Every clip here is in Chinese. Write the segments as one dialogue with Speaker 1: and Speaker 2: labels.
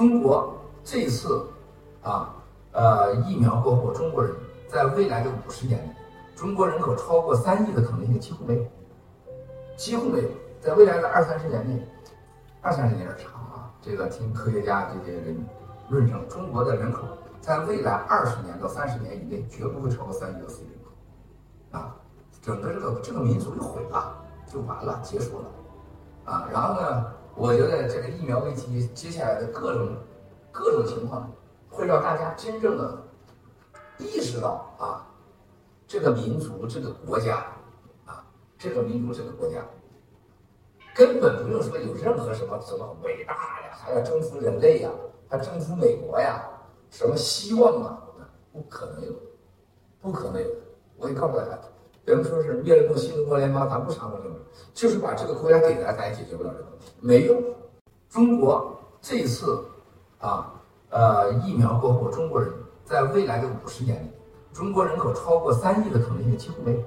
Speaker 1: 中国这次啊，呃，疫苗过后，中国人在未来的五十年里，中国人口超过三亿的可能性几乎没有，几乎没有。在未来的二三十年内，二三十年有点长啊。这个听科学家这些人论证，中国的人口在未来二十年到三十年以内，绝不会超过三亿的四亿人口啊。整个这个这个民族就毁了，就完了，结束了啊。然后呢？我觉得这个疫苗问题接下来的各种各种情况，会让大家真正的意识到啊，这个民族这个国家啊，这个民族这个国家根本不用说有任何什么什么伟大呀，还要征服人类呀，还征服美国呀，什么希望啊，不可能有，不可能有。我也告诉大家。人们说是灭了新中国联邦，咱不掺和这个，就是把这个国家给咱，咱也解决不了这个问题，没用。中国这次啊，呃，疫苗过后，中国人在未来的五十年里，中国人口超过三亿的可能性几乎没有，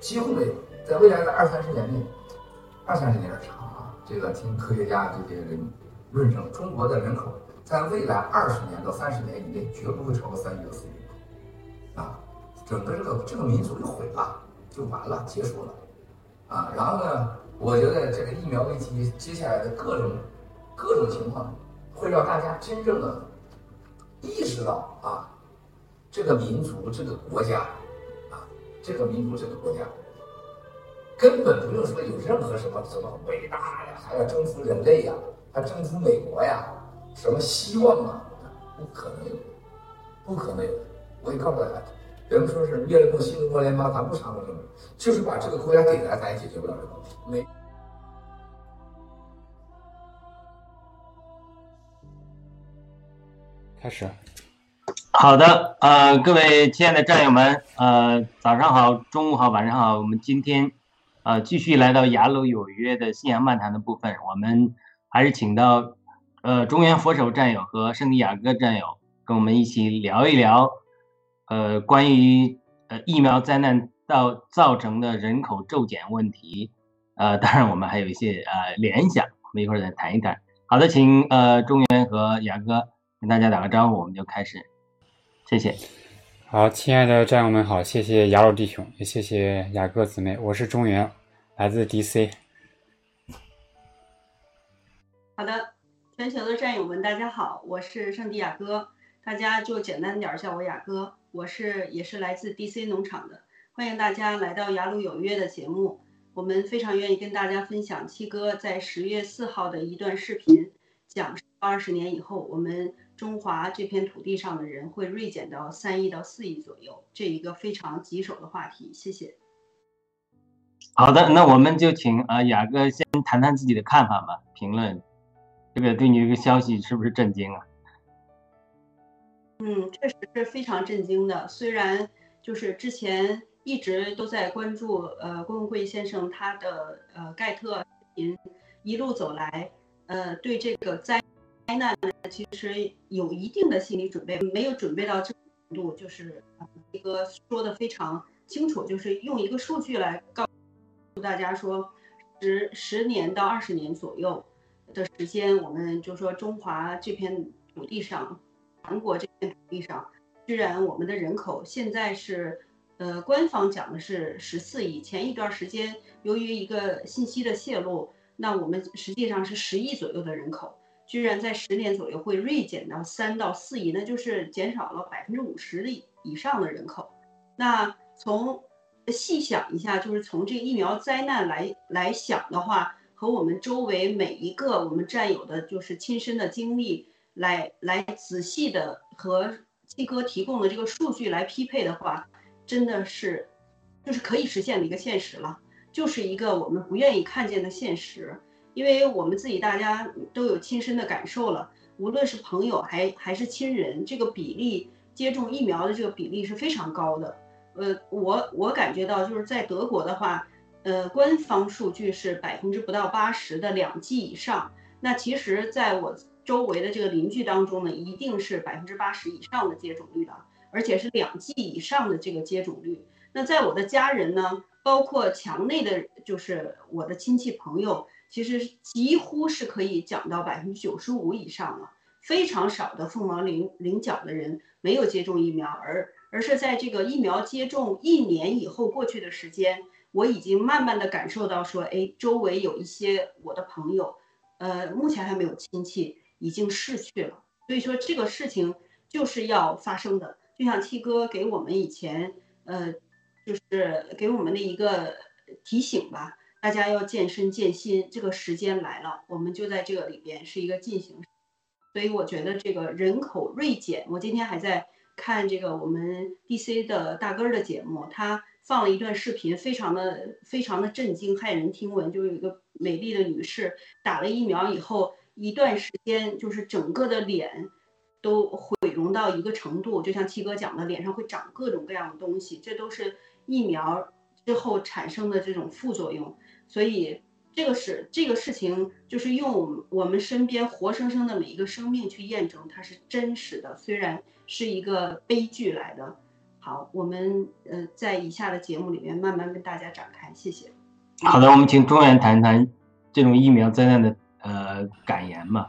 Speaker 1: 几乎没有。在未来的二三十年内，二三十年有点长啊。这个听科学家这些人论证，中国的人口在未来二十年到三十年以内，绝不会超过三亿的四亿。整个这个这个民族就毁了，就完了，结束了，啊，然后呢，我觉得这个疫苗问题接下来的各种各种情况，会让大家真正的意识到啊，这个民族这个国家啊，这个民族这个国家根本不用说有任何什么什么伟大呀，还要征服人类呀，还征服美国呀，什么希望啊，不可能有，不可能有，我也告诉大家。有人说是灭了新中国联邦，咱不插手这个，就是把这个国家给咱，咱也解决不了这个问题。没。
Speaker 2: 开始。
Speaker 3: 好的，呃，各位亲爱的战友们，呃，早上好，中午好，晚上好。我们今天，呃，继续来到雅鲁有约的信仰漫谈的部分，我们还是请到，呃，中原佛手战友和圣地亚哥战友跟我们一起聊一聊。呃，关于呃疫苗灾难到造成的人口骤减问题，呃，当然我们还有一些呃联想，我们一会儿再谈一谈。好的，请呃中原和雅哥跟大家打个招呼，我们就开始，谢谢。
Speaker 2: 好，亲爱的战友们好，谢谢雅鲁弟兄，也谢谢雅哥姊妹，我是中原，来自 DC。
Speaker 4: 好的，全球的战友们大家好，我是圣地亚哥，大家就简单点叫我雅哥。我是也是来自 DC 农场的，欢迎大家来到雅鲁有约的节目。我们非常愿意跟大家分享七哥在十月四号的一段视频，讲二十年以后，我们中华这片土地上的人会锐减到三亿到四亿左右，这一个非常棘手的话题。谢谢。
Speaker 3: 好的，那我们就请啊雅哥先谈谈自己的看法吧，评论这个对你这个消息是不是震惊啊？
Speaker 4: 嗯，确实是非常震惊的。虽然就是之前一直都在关注，呃，郭文贵先生他的呃盖特您一路走来，呃，对这个灾灾难呢，其实有一定的心理准备，没有准备到这程度，就是一个说的非常清楚，就是用一个数据来告诉大家说，十十年到二十年左右的时间，我们就说中华这片土地上。韩国这片土地上，居然我们的人口现在是，呃，官方讲的是十四亿。前一段时间，由于一个信息的泄露，那我们实际上是十亿左右的人口，居然在十年左右会锐减到三到四亿，那就是减少了百分之五十以上的人口。那从细想一下，就是从这疫苗灾难来来想的话，和我们周围每一个我们战友的就是亲身的经历。来来仔细的和七哥提供的这个数据来匹配的话，真的是，就是可以实现的一个现实了，就是一个我们不愿意看见的现实，因为我们自己大家都有亲身的感受了，无论是朋友还还是亲人，这个比例接种疫苗的这个比例是非常高的。呃，我我感觉到就是在德国的话，呃，官方数据是百分之不到八十的两剂以上，那其实在我。周围的这个邻居当中呢，一定是百分之八十以上的接种率的，而且是两剂以上的这个接种率。那在我的家人呢，包括墙内的，就是我的亲戚朋友，其实几乎是可以讲到百分之九十五以上了。非常少的凤毛麟麟角的人没有接种疫苗，而而是在这个疫苗接种一年以后过去的时间，我已经慢慢的感受到说，哎，周围有一些我的朋友，呃，目前还没有亲戚已经逝去了，所以说这个事情就是要发生的，就像七哥给我们以前，呃，就是给我们的一个提醒吧。大家要健身健心，这个时间来了，我们就在这个里边是一个进行。所以我觉得这个人口锐减，我今天还在看这个我们 DC 的大根儿的节目，他放了一段视频，非常的非常的震惊，骇人听闻。就有一个美丽的女士打了疫苗以后，一段时间就是整个的脸都毁容到一个程度，就像七哥讲的，脸上会长各种各样的东西，这都是疫苗之后产生的这种副作用。所以，这个是这个事情，就是用我们身边活生生的每一个生命去验证它是真实的，虽然是一个悲剧来的。好，我们呃在以下的节目里面慢慢跟大家展开，谢谢。
Speaker 3: 好的，我们请中原谈谈这种疫苗灾难的呃感言嘛。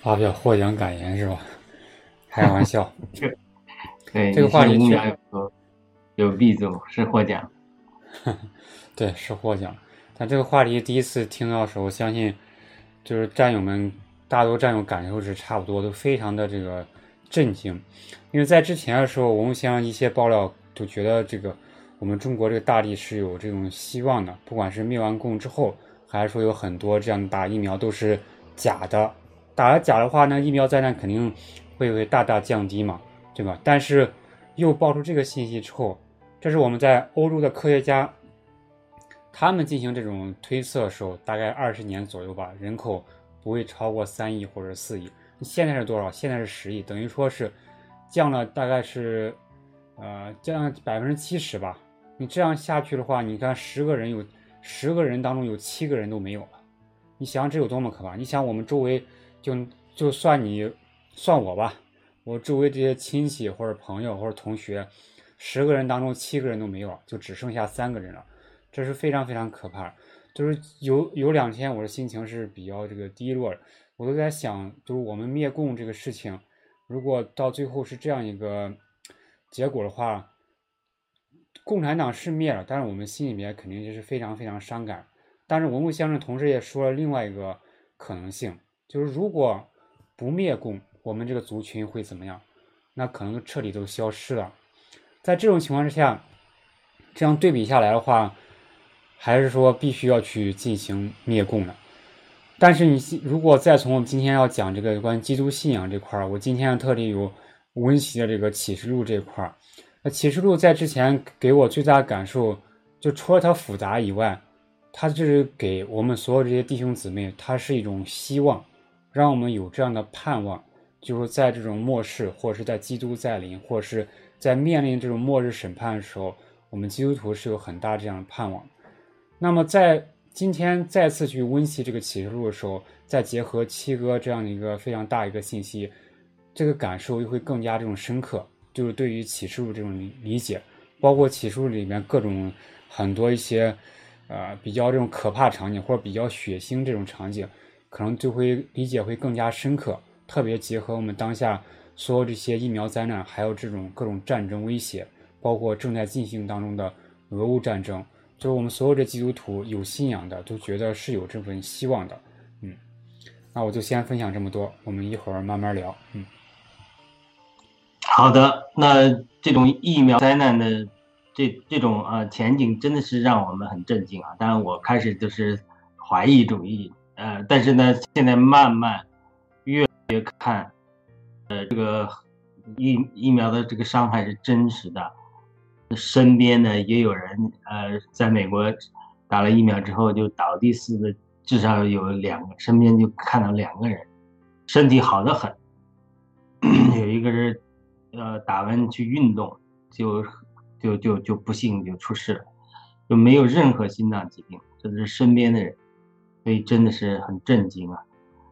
Speaker 2: 发表获奖感言是吧？开玩笑。
Speaker 3: 对，
Speaker 2: 这个话题
Speaker 3: 有有必奏，是获奖。
Speaker 2: 对，是获奖。但这个话题第一次听到的时候，相信就是战友们大多战友感受是差不多，都非常的这个震惊。因为在之前的时候，我们像一些爆料就觉得这个我们中国这个大地是有这种希望的，不管是灭完共之后，还是说有很多这样打疫苗都是假的，打了假的话，那疫苗灾难肯定会会大大降低嘛，对吧？但是又爆出这个信息之后。这是我们在欧洲的科学家，他们进行这种推测的时候，大概二十年左右吧，人口不会超过三亿或者四亿。现在是多少？现在是十亿，等于说是降了大概是呃降百分之七十吧。你这样下去的话，你看十个人有十个人当中有七个人都没有了，你想这有多么可怕？你想我们周围就就算你算我吧，我周围这些亲戚或者朋友或者同学。十个人当中七个人都没有，就只剩下三个人了，这是非常非常可怕。就是有有两天我的心情是比较这个低落，我都在想，就是我们灭共这个事情，如果到最后是这样一个结果的话，共产党是灭了，但是我们心里面肯定就是非常非常伤感。但是文物先生同时也说了另外一个可能性，就是如果不灭共，我们这个族群会怎么样？那可能彻底都消失了。在这种情况之下，这样对比下来的话，还是说必须要去进行灭共的。但是你如果再从我们今天要讲这个关于基督信仰这块儿，我今天特地有温习的这个启示录这块儿。那启示录在之前给我最大的感受，就除了它复杂以外，它就是给我们所有这些弟兄姊妹，它是一种希望，让我们有这样的盼望，就是在这种末世，或者是在基督再临，或者是。在面临这种末日审判的时候，我们基督徒是有很大这样的盼望。那么在今天再次去温习这个启示录的时候，再结合七哥这样的一个非常大一个信息，这个感受又会更加这种深刻。就是对于启示录这种理解，包括启示录里面各种很多一些呃比较这种可怕场景或者比较血腥这种场景，可能就会理解会更加深刻。特别结合我们当下。所有这些疫苗灾难，还有这种各种战争威胁，包括正在进行当中的俄乌战争，就是我们所有的基督徒有信仰的都觉得是有这份希望的。嗯，那我就先分享这么多，我们一会儿慢慢聊。嗯，
Speaker 3: 好的，那这种疫苗灾难的这这种呃前景真的是让我们很震惊啊！当然，我开始就是怀疑主义，呃，但是呢，现在慢慢越越看。呃，这个疫疫苗的这个伤害是真实的，身边呢也有人呃，在美国打了疫苗之后就倒地似的，至少有两个，身边就看到两个人，身体好的很，有一个是呃打完去运动就就就就不幸就出事了，就没有任何心脏疾病，这是身边的人，所以真的是很震惊啊，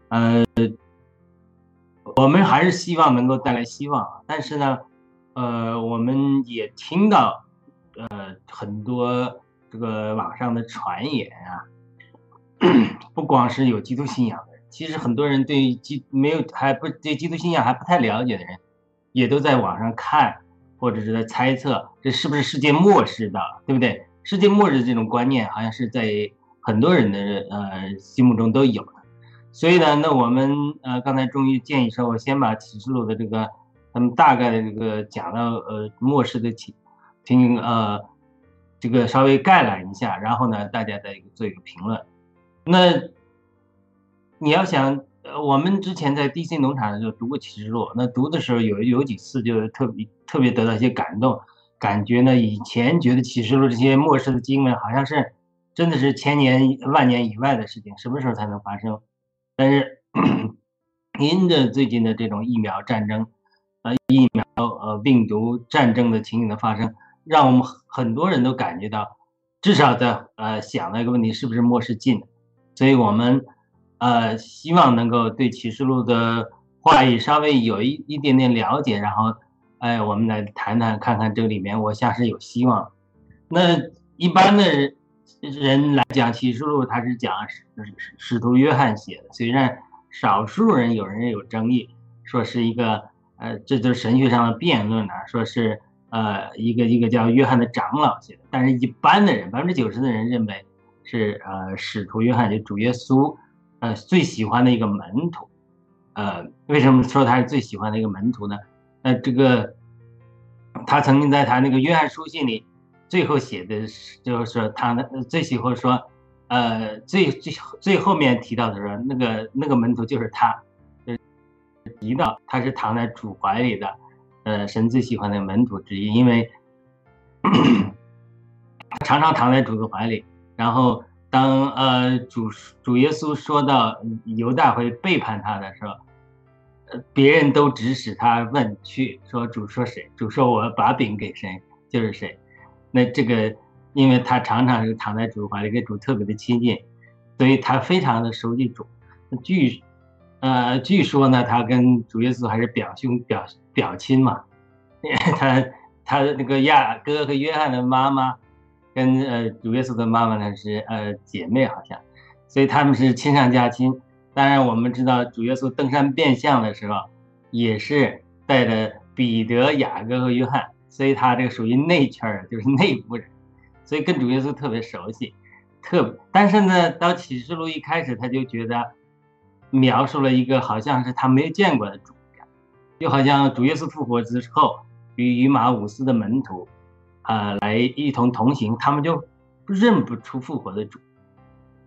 Speaker 3: 呃。我们还是希望能够带来希望，但是呢，呃，我们也听到，呃，很多这个网上的传言啊，不光是有基督信仰的人，其实很多人对基没有还不对基督信仰还不太了解的人，也都在网上看或者是在猜测这是不是世界末世的，对不对？世界末日这种观念好像是在很多人的呃心目中都有的。所以呢，那我们呃刚才终于建议说，我先把启示录的这个他们大概的这个讲到呃末世的情情景呃这个稍微概览一下，然后呢大家再做一个评论。那你要想，呃，我们之前在 DC 农场的时候读过启示录，那读的时候有有几次就特别特别得到一些感动，感觉呢以前觉得启示录这些末世的经文好像是真的是千年万年以外的事情，什么时候才能发生？但是，因着最近的这种疫苗战争，呃，疫苗呃病毒战争的情景的发生，让我们很多人都感觉到，至少在呃想了一个问题，是不是末世近了？所以我们呃希望能够对启示录的话语稍微有一一点点了解，然后哎，我们来谈谈看看这里面，我像是有希望。那一般的人。人来讲，启示录他是讲使使徒约翰写的，虽然少数人有人有争议，说是一个呃，这就是神学上的辩论呢，说是呃一个一个叫约翰的长老写的，但是一般的人百分之九十的人认为是呃使徒约翰就主耶稣呃最喜欢的一个门徒，呃为什么说他是最喜欢的一个门徒呢？呃这个他曾经在他那个约翰书信里。最后写的，就是说他最喜欢说，呃，最最最后面提到的说，那个那个门徒就是他，提到他是躺在主怀里的，呃，神最喜欢的门徒之一，因为 常常躺在主的怀里。然后当呃主主耶稣说到犹大会背叛他的时候，呃，别人都指使他问去说主说谁？主说我把饼给谁就是谁。那这个，因为他常常是躺在主怀里，跟主特别的亲近，所以他非常的熟悉主。据，呃，据说呢，他跟主耶稣还是表兄表表亲嘛。他他的那个亚哥和约翰的妈妈，跟呃主耶稣的妈妈呢是呃姐妹好像，所以他们是亲上加亲。当然，我们知道主耶稣登山变相的时候，也是带着彼得、雅各和约翰。所以他这个属于内圈儿，就是内部人，所以跟主耶稣特别熟悉，特。但是呢，到启示录一开始，他就觉得描述了一个好像是他没有见过的主，就好像主耶稣复活之后与与马五斯的门徒啊来一同同行，他们就认不出复活的主。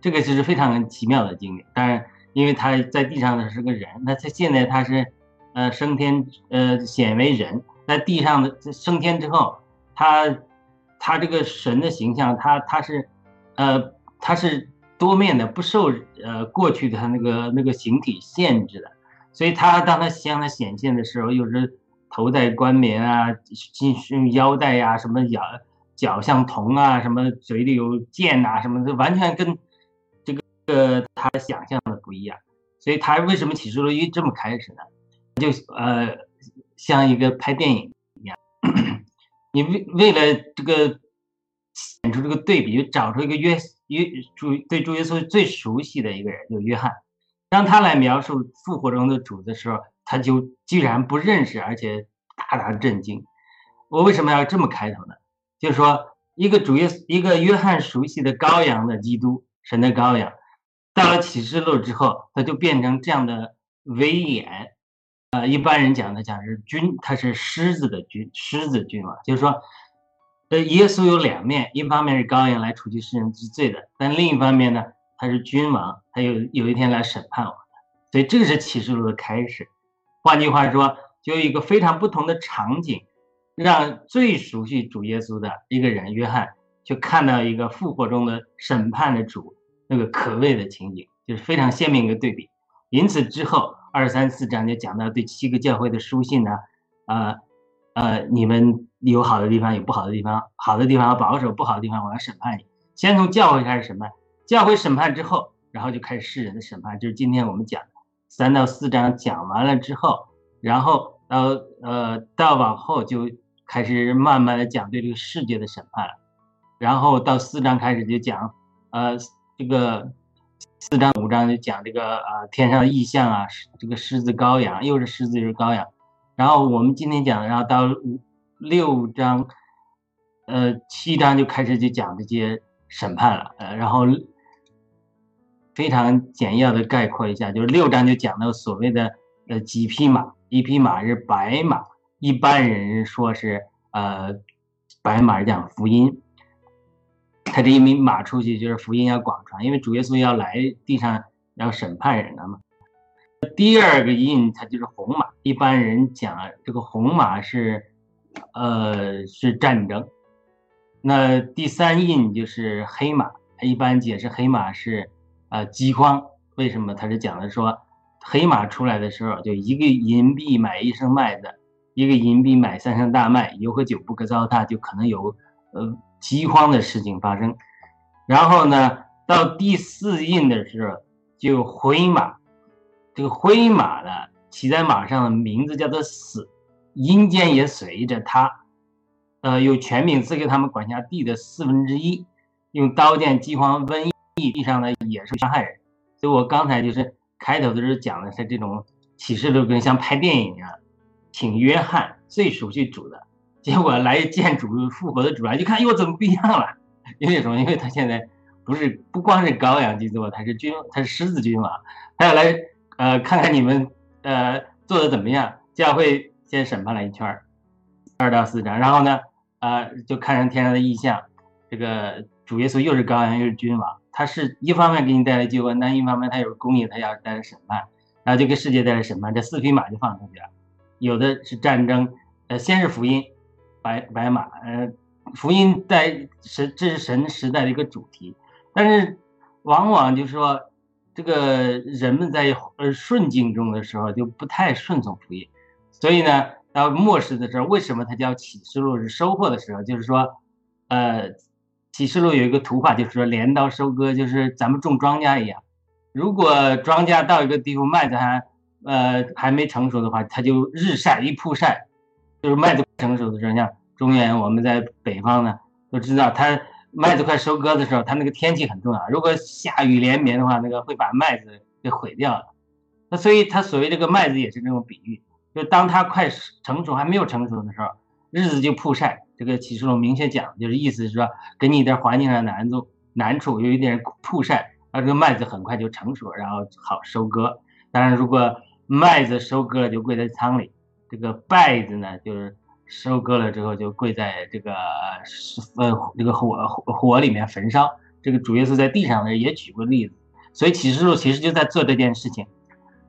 Speaker 3: 这个就是非常奇妙的经历。当然，因为他在地上的是个人，那他现在他是呃升天呃显为人。在地上的升天之后，他他这个神的形象，他他是，呃，他是多面的，不受呃过去的他那个那个形体限制的。所以他当他向他显现的时候，又是头戴冠冕啊，金腰带呀，什么脚脚像铜啊，什么嘴里有剑呐，什么的，完全跟这个呃他想象的不一样。所以他为什么启示录一这么开始呢？就呃。像一个拍电影一样，你为为了这个显出这个对比，就找出一个约约主对主耶稣最熟悉的一个人，就约翰，让他来描述复活中的主的时候，他就居然不认识，而且大大震惊。我为什么要这么开头呢？就是说，一个主耶一个约翰熟悉的羔羊的基督，神的羔羊，到了启示录之后，他就变成这样的威严。呃，一般人讲的讲是君，他是狮子的君，狮子君王，就是说，呃，耶稣有两面，一方面是羔羊来除去世人之罪的，但另一方面呢，他是君王，他有有一天来审判我的，所以这个是启示录的开始。换句话说，就有一个非常不同的场景，让最熟悉主耶稣的一个人约翰，就看到一个复活中的审判的主那个可畏的情景，就是非常鲜明的对比。因此之后。二三四章就讲到对七个教会的书信呢，呃，呃，你们有好的地方，有不好的地方，好的地方要保守，不好的地方我要审判你。先从教会开始审判，教会审判之后，然后就开始世人的审判，就是今天我们讲三到四章讲完了之后，然后到呃到往后就开始慢慢的讲对这个世界的审判，然后到四章开始就讲呃这个四章五章就讲这个呃天上的异象啊，这个狮子羔羊，又是狮子又是羔羊。然后我们今天讲，然后到五六章，呃七章就开始就讲这些审判了，呃然后非常简要的概括一下，就是六章就讲到所谓的呃几匹马，一匹马是白马，一般人说是呃白马讲福音。他这一匹马出去就是福音要广传，因为主耶稣要来地上要审判人了嘛。第二个印它就是红马，一般人讲这个红马是，呃是战争。那第三印就是黑马，一般解释黑马是呃饥荒。为什么？他是讲的说，黑马出来的时候，就一个银币买一升麦子，一个银币买三升大麦，油和酒不可糟蹋，就可能有呃。饥荒的事情发生，然后呢，到第四印的时候，就灰马，这个灰马呢，骑在马上的名字叫做死，阴间也随着他，呃，有权柄赐给他们管辖地的四分之一，用刀剑、饥荒、瘟疫，地上的也是伤害人。所以我刚才就是开头的时候讲的是这种启示录，跟像拍电影一样，请约翰最熟悉主的。结果来见主复活的主啊，一看哟，怎么不一样了？因为什么？因为他现在不是不光是羔羊基督，他是君，他是狮子君王，他要来呃看看你们呃做的怎么样。教会先审判了一圈二到四章，然后呢呃就看上天上的异象，这个主耶稣又是羔羊又是君王，他是一方面给你带来救恩，但一方面他有公义，他要带来审判，然后就给世界带来审判。这四匹马就放出去了，有的是战争，呃先是福音。白白马，呃，福音在神这是神时代的一个主题，但是往往就是说，这个人们在呃顺境中的时候就不太顺从福音，所以呢，到末世的时候，为什么它叫启示录是收获的时候？就是说，呃，启示录有一个图画，就是说镰刀收割，就是咱们种庄稼一样，如果庄稼到一个地方，麦子还呃还没成熟的话，它就日晒一曝晒。就是麦子成熟的时候，像中原，我们在北方呢，都知道，它麦子快收割的时候，它那个天气很重要。如果下雨连绵的话，那个会把麦子给毁掉了。那所以，它所谓这个麦子也是这种比喻，就当它快成熟还没有成熟的时候，日子就曝晒。这个启示录明确讲，就是意思是说，给你一点环境上难度难处，有一点曝晒，那这个麦子很快就成熟，然后好收割。当然，如果麦子收割了，就跪在仓里。这个稗子呢，就是收割了之后就跪在这个呃这个火火里面焚烧。这个主耶稣在地上呢也举过例子，所以启示录其实就在做这件事情，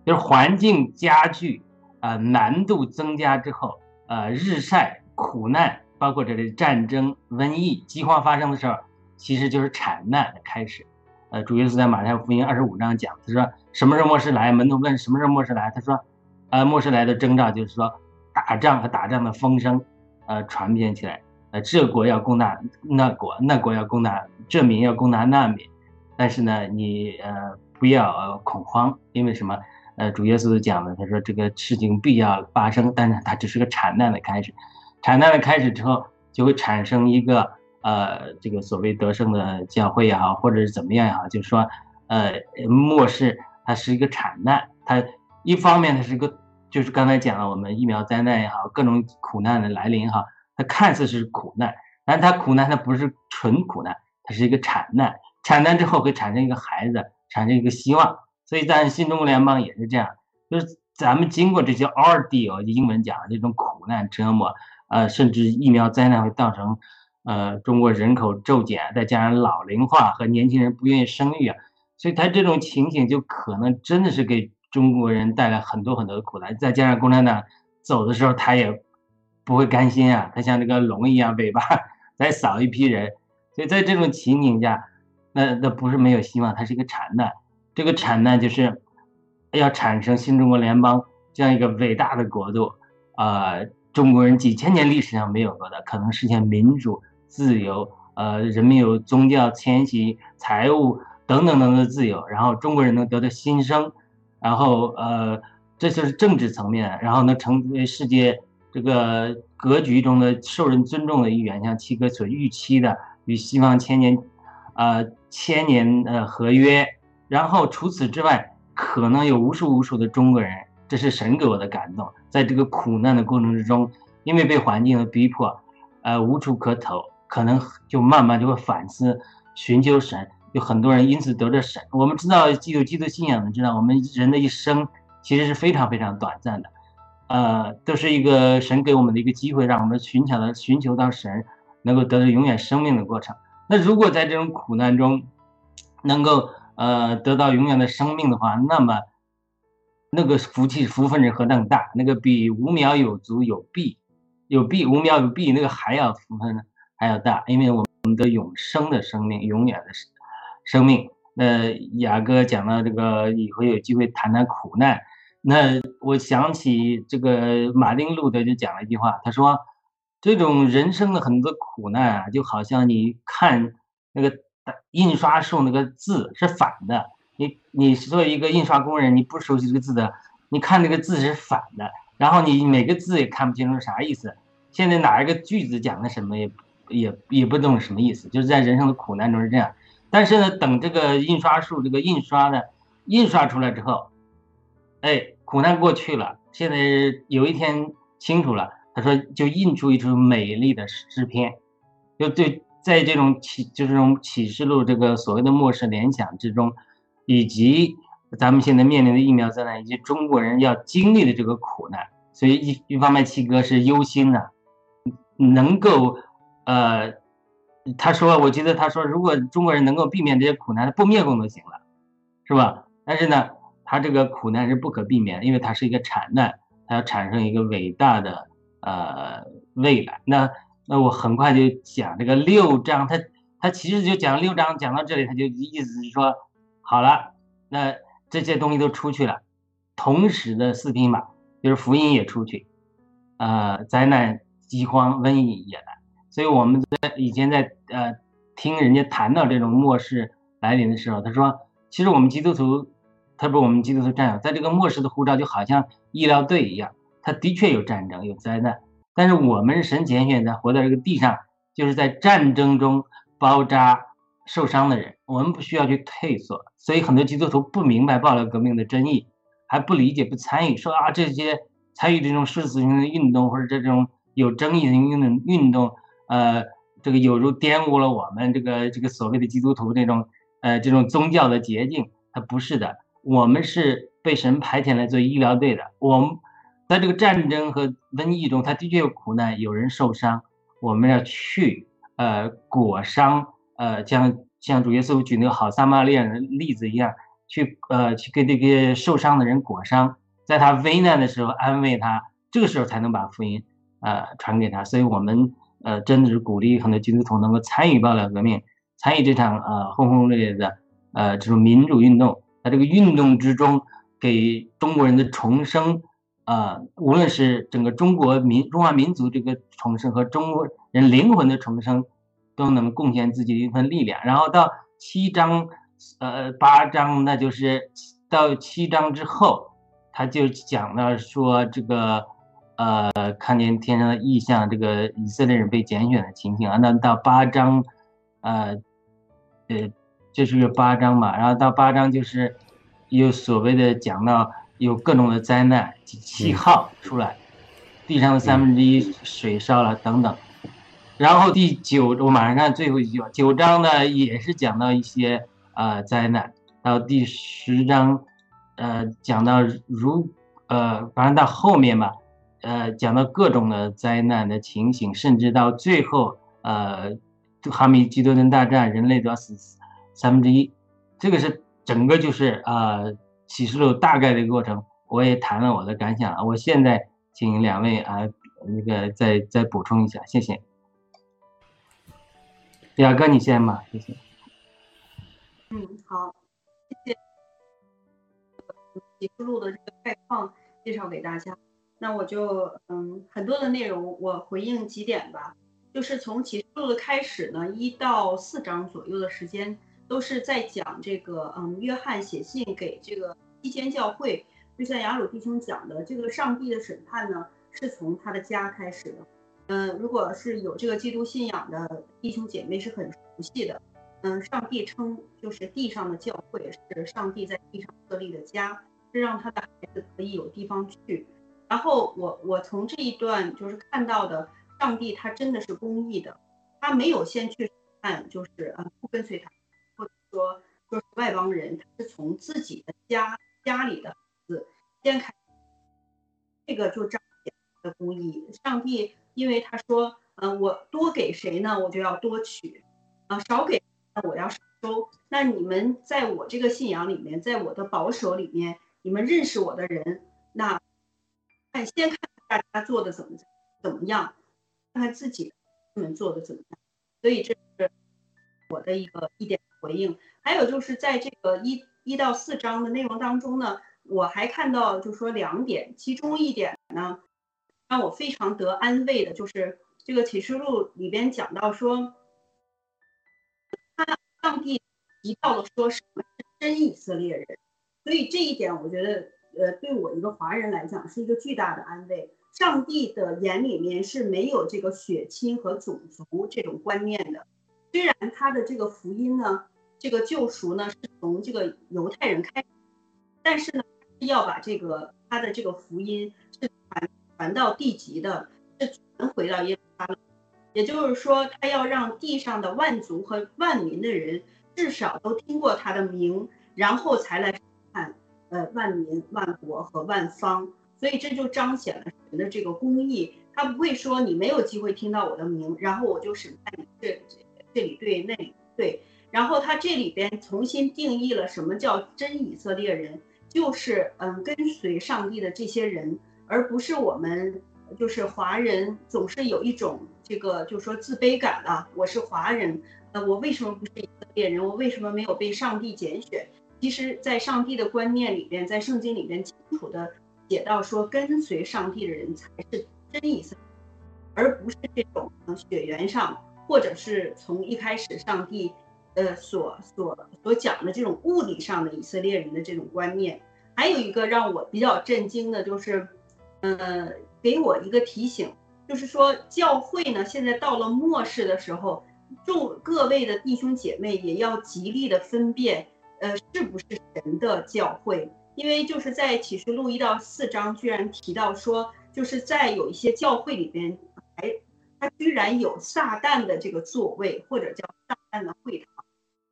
Speaker 3: 就是环境加剧呃难度增加之后，呃日晒苦难，包括这里战争、瘟疫、饥荒发生的时候，其实就是产难的开始。呃，主耶稣在马太福音二十五章讲，他说什么时候末世来？门徒问什么时候末世来？他说。呃，末世来的征兆就是说，打仗和打仗的风声，呃，传遍起来。呃，这国要攻打那国，那国要攻打这民，要攻打那民。但是呢，你呃不要恐慌，因为什么？呃，主耶稣讲的，他说这个事情必要发生，但是它只是个产难的开始。产难的开始之后，就会产生一个呃，这个所谓得胜的教会也好，或者是怎么样也好，就是说，呃，末世它是一个产难，它一方面它是一个。就是刚才讲了，我们疫苗灾难也好，各种苦难的来临也好，它看似是苦难，但它苦难它不是纯苦难，它是一个产难。产难之后会产生一个孩子，产生一个希望。所以在新中国联邦也是这样，就是咱们经过这些 ordeal，英文讲这种苦难折磨，呃，甚至疫苗灾难会造成，呃，中国人口骤减，再加上老龄化和年轻人不愿意生育啊，所以他这种情形就可能真的是给。中国人带来很多很多的苦难，再加上共产党走的时候，他也不会甘心啊，他像那个龙一样，尾巴再扫一批人，所以在这种情景下，那那不是没有希望，它是一个产难。这个产难就是要产生新中国联邦这样一个伟大的国度，啊，中国人几千年历史上没有过的，可能实现民主、自由，呃，人民有宗教迁徙、财务等等等等自由，然后中国人能得到新生。然后，呃，这就是政治层面，然后呢，成为世界这个格局中的受人尊重的一员，像七哥所预期的与西方千年，呃，千年呃合约，然后除此之外，可能有无数无数的中国人，这是神给我的感动，在这个苦难的过程之中，因为被环境的逼迫，呃，无处可投，可能就慢慢就会反思，寻求神。有很多人因此得着神。我们知道，基督基督信仰的知道，我们人的一生其实是非常非常短暂的，呃，都是一个神给我们的一个机会，让我们寻求的寻求到神，能够得到永远生命的过程。那如果在这种苦难中，能够呃得到永远的生命的话，那么那个福气福分是何等大？那个比五秒有足有弊，有弊五秒有弊，那个还要福分还要大，因为我们的永生的生命，永远的生生命。那雅哥讲到这个以后有机会谈谈苦难，那我想起这个马丁路德就讲了一句话，他说这种人生的很多苦难啊，就好像你看那个。印刷术那个字是反的，你你作为一个印刷工人，你不熟悉这个字的，你看那个字是反的，然后你每个字也看不清楚啥意思。现在哪一个句子讲的什么也也也不懂什么意思，就是在人生的苦难中是这样。但是呢，等这个印刷术这个印刷的印刷出来之后，哎，苦难过去了，现在有一天清楚了，他说就印出一出美丽的诗篇，就对。在这种启，就是这种启示录这个所谓的末世联想之中，以及咱们现在面临的疫苗灾难，以及中国人要经历的这个苦难，所以一一方面七哥是忧心的，能够，呃，他说，我觉得他说，如果中国人能够避免这些苦难，不灭共就行了，是吧？但是呢，他这个苦难是不可避免，因为它是一个产难，它要产生一个伟大的呃未来，那。那我很快就讲这个六章，他他其实就讲六章，讲到这里他就意思是说，好了，那这些东西都出去了，同时的四匹马就是福音也出去，呃，灾难、饥荒、瘟疫也来，所以我们在以前在呃听人家谈到这种末世来临的时候，他说，其实我们基督徒，特别我们基督徒战友，在这个末世的护照就好像医疗队一样，他的确有战争，有灾难。但是我们神拣选的，活在这个地上，就是在战争中包扎受伤的人。我们不需要去退缩，所以很多基督徒不明白爆料革命的真意，还不理解、不参与，说啊这些参与这种世俗性的运动或者这种有争议的运动运动，呃，这个有如玷污了我们这个这个所谓的基督徒这种呃这种宗教的捷径。它不是的，我们是被神派遣来做医疗队的，我们。在这个战争和瘟疫中，他的确有苦难，有人受伤。我们要去，呃，裹伤，呃，像像主耶稣举那个好撒玛利亚人例子一样，去，呃，去给这个受伤的人裹伤，在他危难的时候安慰他，这个时候才能把福音，呃，传给他。所以，我们，呃，真的是鼓励很多基督徒能够参与爆料革命，参与这场，呃，轰轰烈烈的，呃，这种民主运动。在这个运动之中，给中国人的重生。啊，无论是整个中国民中华民族这个重生和中国人灵魂的重生，都能贡献自己的一份力量。然后到七章，呃，八章，那就是到七章之后，他就讲了说这个，呃，看见天上的异象，这个以色列人被拣选的情形啊。那到八章，呃，呃，这是八章嘛。然后到八章就是有所谓的讲到。有各种的灾难气号出来，地上的三分之一水烧了等等，然后第九我马上看最后一句话九章呢也是讲到一些呃灾难，到第十章，呃讲到如呃反正到后面吧，呃讲到各种的灾难的情形，甚至到最后呃哈米基多人大战，人类都要死三分之一，这个是整个就是啊。启示录大概的一个过程，我也谈了我的感想。我现在请两位啊，那个再再补充一下，谢谢。雅哥，你先吧，谢谢。
Speaker 4: 嗯，好，谢谢。启示录的这个概况介绍给大家，那我就嗯，很多的内容我回应几点吧。就是从启示录的开始呢，一到四章左右的时间。都是在讲这个，嗯，约翰写信给这个一间教会，就像雅鲁弟兄讲的，这个上帝的审判呢，是从他的家开始的。嗯，如果是有这个基督信仰的弟兄姐妹是很熟悉的。嗯，上帝称就是地上的教会是上帝在地上设立的家，是让他的孩子可以有地方去。然后我我从这一段就是看到的，上帝他真的是公义的，他没有先去看就是呃不跟随他，或者说就是外邦人，他是从自己的家家里的孩子先开，这个就彰显的公义。上帝因为他说，嗯，我多给谁呢，我就要多取，啊，少给。那我要收，那你们在我这个信仰里面，在我的保守里面，你们认识我的人，那看先看大家做的怎么怎么样，看看自己们做的怎么样。所以这是我的一个一点回应。还有就是在这个一一到四章的内容当中呢，我还看到就说两点，其中一点呢让我非常得安慰的，就是这个启示录里边讲到说。他上帝提到了说什么是真以色列人，所以这一点我觉得，呃，对我一个华人来讲是一个巨大的安慰。上帝的眼里面是没有这个血亲和种族这种观念的。虽然他的这个福音呢，这个救赎呢是从这个犹太人开，但是呢，要把这个他的这个福音是传传到地极的，是传回到耶路撒冷。也就是说，他要让地上的万族和万民的人至少都听过他的名，然后才来看，呃，万民、万国和万方。所以这就彰显了神的这个公义。他不会说你没有机会听到我的名，然后我就审判你这这里对那里对。然后他这里边重新定义了什么叫真以色列人，就是嗯跟随上帝的这些人，而不是我们。就是华人总是有一种这个，就是说自卑感啊。我是华人，呃，我为什么不是以色列人？我为什么没有被上帝拣选？其实，在上帝的观念里边，在圣经里边清楚的写到说，跟随上帝的人才是真以色列，而不是这种血缘上，或者是从一开始上帝，呃，所所所讲的这种物理上的以色列人的这种观念。还有一个让我比较震惊的就是，呃。给我一个提醒，就是说教会呢，现在到了末世的时候，众各位的弟兄姐妹也要极力的分辨，呃，是不是神的教会？因为就是在启示录一到四章，居然提到说，就是在有一些教会里边，还他居然有撒旦的这个座位，或者叫撒旦的会堂。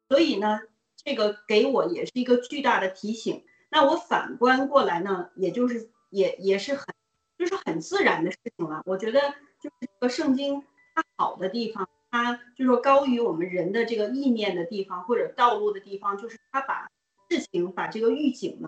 Speaker 4: 所以呢，这个给我也是一个巨大的提醒。那我反观过来呢，也就是也也是很。就是很自然的事情了。我觉得就是这个圣经它好的地方，它就是说高于我们人的这个意念的地方或者道路的地方，就是它把事情把这个预警呢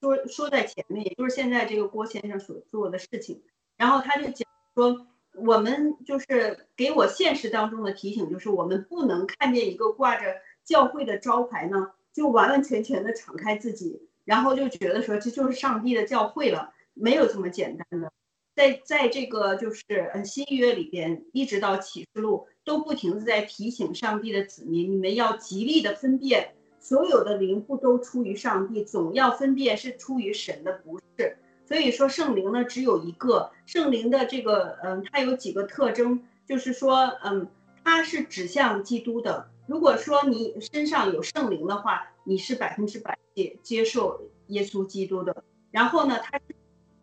Speaker 4: 说说在前面，也就是现在这个郭先生所做的事情。然后他就讲说，我们就是给我现实当中的提醒，就是我们不能看见一个挂着教会的招牌呢，就完完全全的敞开自己，然后就觉得说这就是上帝的教会了。没有这么简单的，在在这个就是呃新约里边，一直到启示录，都不停的在提醒上帝的子民，你们要极力的分辨，所有的灵不都出于上帝，总要分辨是出于神的，不是。所以说圣灵呢只有一个，圣灵的这个嗯，它有几个特征，就是说嗯，它是指向基督的。如果说你身上有圣灵的话，你是百分之百接接受耶稣基督的。然后呢，它是。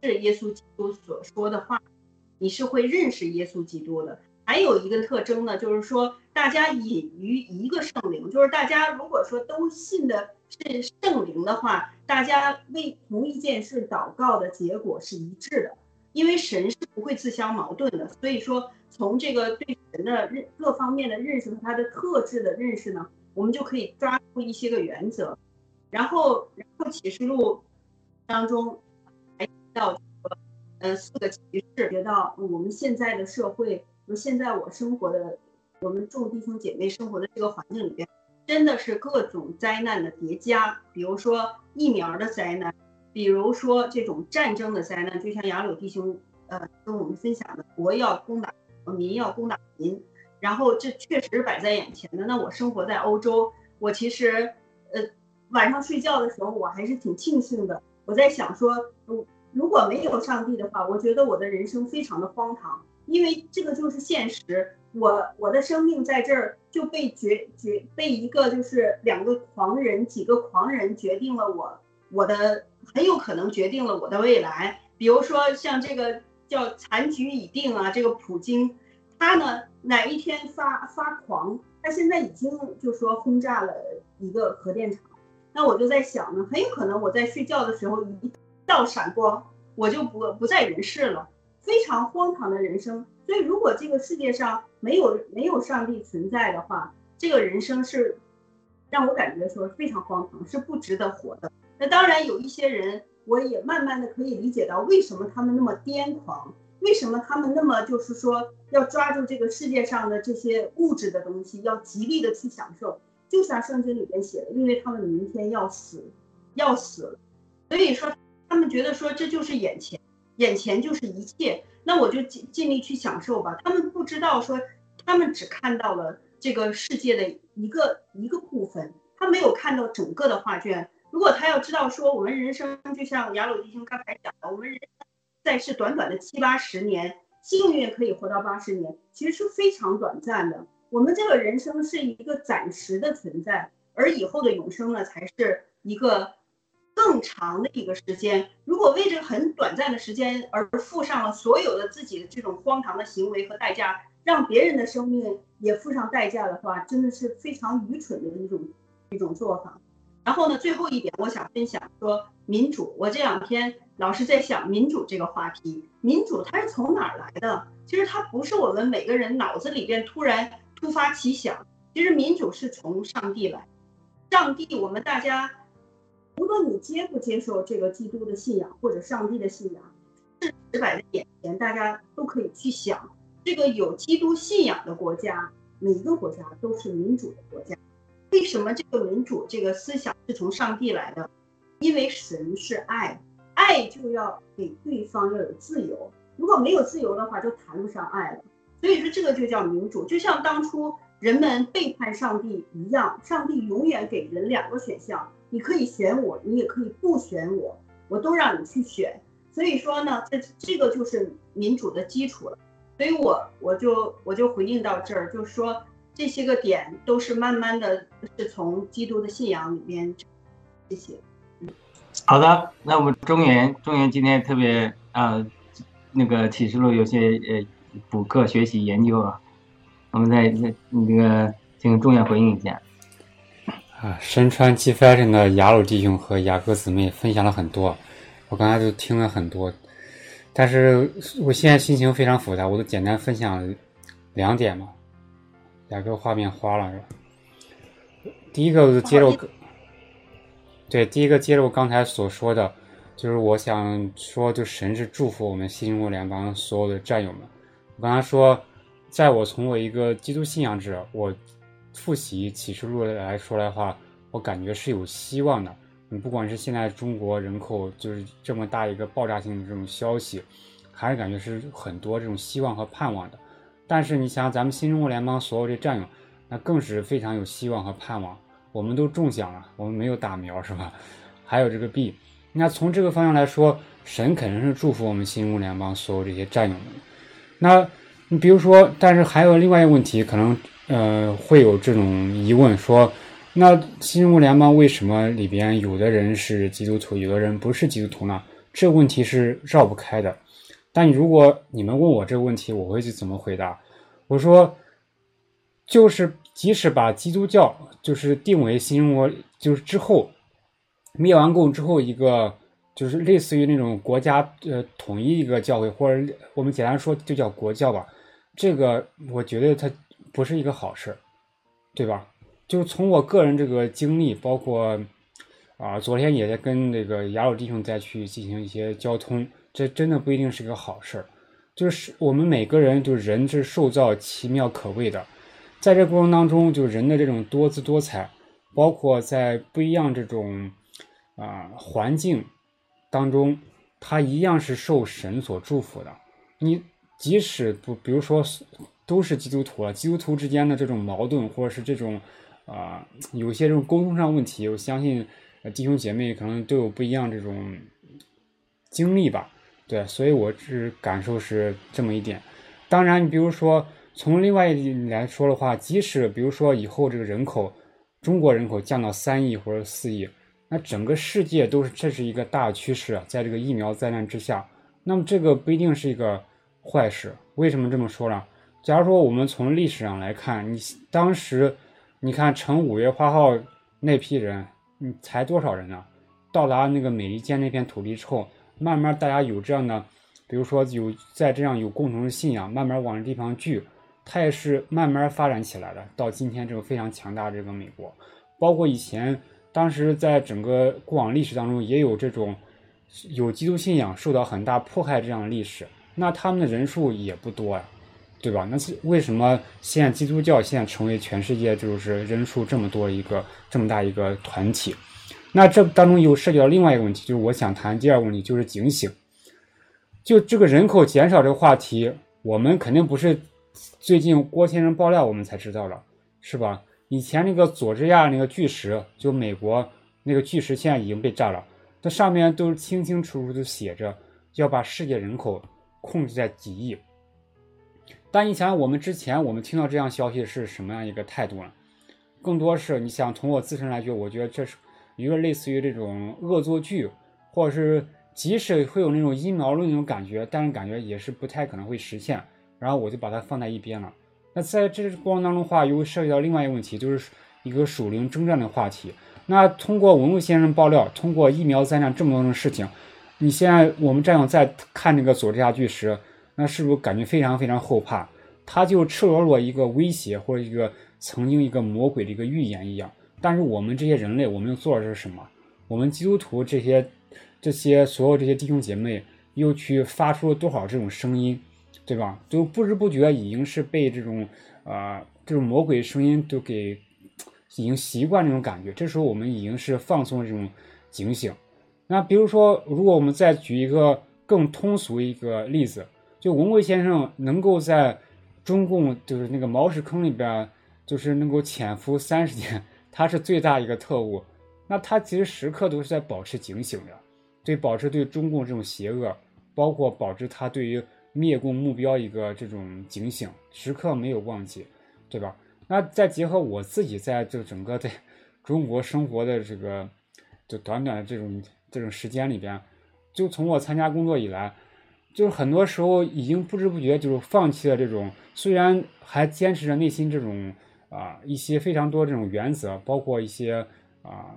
Speaker 4: 是耶稣基督所说的话，你是会认识耶稣基督的。还有一个特征呢，就是说大家隐于一个圣灵，就是大家如果说都信的是圣灵的话，大家为同一件事祷告的结果是一致的。因为神是不会自相矛盾的，所以说从这个对神的认各方面的认识和他的特质的认识呢，我们就可以抓住一些个原则。然后，然后启示录当中。到，呃，四个骑士，觉到我们现在的社会，就现在我生活的，我们众弟兄姐妹生活的这个环境里边，真的是各种灾难的叠加。比如说疫苗的灾难，比如说这种战争的灾难，就像雅鲁弟兄呃跟我们分享的，国要攻打民，要攻打民，然后这确实摆在眼前的。那我生活在欧洲，我其实呃晚上睡觉的时候，我还是挺庆幸的。我在想说，如果没有上帝的话，我觉得我的人生非常的荒唐，因为这个就是现实。我我的生命在这儿就被决决被一个就是两个狂人几个狂人决定了我我的很有可能决定了我的未来。比如说像这个叫残局已定啊，这个普京，他呢哪一天发发狂，他现在已经就说轰炸了一个核电厂，那我就在想呢，很有可能我在睡觉的时候一道闪光，我就不不在人世了，非常荒唐的人生。所以，如果这个世界上没有没有上帝存在的话，这个人生是让我感觉说非常荒唐，是不值得活的。那当然，有一些人，我也慢慢的可以理解到为什么他们那么癫狂，为什么他们那么就是说要抓住这个世界上的这些物质的东西，要极力的去享受。就像圣经里边写的，因为他们明天要死，要死了，所以说他们觉得说这就是眼前，眼前就是一切。那我就尽尽力去享受吧。他们不知道说，他们只看到了这个世界的一个一个部分，他没有看到整个的画卷。如果他要知道说，我们人生就像雅鲁弟兄刚才讲的，我们人在世短短的七八十年，幸运可以活到八十年，其实是非常短暂的。我们这个人生是一个暂时的存在，而以后的永生呢，才是一个。更长的一个时间，如果为这个很短暂的时间而付上了所有的自己的这种荒唐的行为和代价，让别人的生命也付上代价的话，真的是非常愚蠢的一种一种做法。然后呢，最后一点，我想分享说民主。我这两天老是在想民主这个话题，民主它是从哪儿来的？其实它不是我们每个人脑子里边突然突发奇想，其实民主是从上帝来，上帝，我们大家。无论你接不接受这个基督的信仰或者上帝的信仰，事实摆在眼前，大家都可以去想，这个有基督信仰的国家，每一个国家都是民主的国家。为什么这个民主这个思想是从上帝来的？因为神是爱，爱就要给对方要有自由，如果没有自由的话，就谈不上爱了。所以说这个就叫民主，就像当初人们背叛上帝一样，上帝永远给人两个选项。你可以选我，你也可以不选我，我都让你去选。所以说呢，这这个就是民主的基础了。所以我我就我就回应到这儿，就是说这些个点都是慢慢的是从基督的信仰里面这些。
Speaker 3: 好的，那我们中原中原今天特别啊，那个启示录有些呃补课学习研究啊，我们再那那个请中原回应一下。
Speaker 2: 啊，身穿 G Fashion 的雅鲁弟兄和雅各姊妹分享了很多，我刚才就听了很多，但是我现在心情非常复杂，我就简单分享两点嘛。雅各画面花了是吧？第一个就接着我，对，第一个接着我刚才所说的，就是我想说，就神是祝福我们新中国联邦所有的战友们。我刚才说，在我从我一个基督信仰者，我。复习启示录来说来话，我感觉是有希望的。你不管是现在中国人口就是这么大一个爆炸性的这种消息，还是感觉是很多这种希望和盼望的。但是你想，咱们新中国联邦所有的战友，那更是非常有希望和盼望。我们都中奖了，我们没有打苗是吧？还有这个币，那从这个方向来说，神肯定是祝福我们新中国联邦所有这些战友们。那你比如说，但是还有另外一个问题，可能。呃，会有这种疑问，说，那新中国联邦为什么里边有的人是基督徒，有的人不是基督徒呢？这个问题是绕不开的。但如果你们问我这个问题，我会去怎么回答？我说，就是即使把基督教就是定为新中国，就是之后灭完共之后一个，就是类似于那种国家呃统一一个教会，或者我们简单说就叫国教吧。这个我觉得它。不是一个好事，对吧？就从我个人这个经历，包括啊，昨天也在跟那个雅鲁弟兄再去进行一些交通，这真的不一定是个好事。就是我们每个人，就人是受造奇妙可畏的，在这过程当中，就人的这种多姿多彩，包括在不一样这种啊环境当中，他一样是受神所祝福的。你即使不，比如说。都是基督徒了，基督徒之间的这种矛盾，或者是这种，啊，有些这种沟通上问题，我相信弟兄姐妹可能都有不一样这种经历吧，对，所以我是感受是这么一点。当然，你比如说从另外一来说的话，即使比如说以后这个人口，中国人口降到三亿或者四亿，那整个世界都是这是一个大趋势，在这个疫苗灾难之下，那么这个不一定是一个坏事。为什么这么说呢？假如说我们从历史上来看，你当时你看乘五月花号那批人，你才多少人呢？到达那个美利坚那片土地之后，慢慢大家有这样的，比如说有在这样有共同的信仰，慢慢往这地方聚，它也是慢慢发展起来的。到今天这个非常强大的这个美国，包括以前当时在整个过往历史当中也有这种有基督信仰受到很大迫害这样的历史，那他们的人数也不多呀，对吧？那是为什么现在基督教现在成为全世界就是人数这么多一个这么大一个团体？那这当中又涉及到另外一个问题，就是我想谈第二个问题，就是警醒。就这个人口减少这个话题，我们肯定不是最近郭先生爆料我们才知道了，是吧？以前那个佐治亚那个巨石，就美国那个巨石现在已经被炸了，它上面都清清楚楚的写着要把世界人口控制在几亿。但你想，我们之前我们听到这样消息是什么样一个态度呢？更多是你想从我自身来觉，我觉得这是。一个类似于这种恶作剧，或者是即使会有那种阴谋论那种感觉，但是感觉也是不太可能会实现。然后我就把它放在一边了。那在这过程当中的话，又涉及到另外一个问题，就是一个属灵征战的话题。那通过文物先生爆料，通过疫苗灾难这么多的事情，你现在我们战友在看这个佐治亚巨石，那是不是感觉非常非常后怕？他就赤裸裸一个威胁，或者一个曾经一个魔鬼的一个预言一样。但是我们这些人类，我们又做的是什么？我们基督徒这些、这些所有这些弟兄姐妹，又去发出了多少这种声音，对吧？就不知不觉已经是被这种啊这种魔鬼声音都给已经习惯这种感觉。这时候我们已经是放松这种警醒。那比如说，如果我们再举一个更通俗一个例子，就文贵先生能够在中共就是那个毛石坑里边，就是能够潜伏三十年。他是最大一个特务，那他其实时刻都是在保持警醒的，对保持对中共这种邪恶，包括保持他对于灭共目标一个这种警醒，时刻没有忘记，对吧？那再结合我自己在这整个在 中国生活的这个就短短的这种这种时间里边，就从我参加工作以来，就是很多时候已经不知不觉就是放弃了这种，虽然还坚持着内心这种。啊，一些非常多这种原则，包括一些啊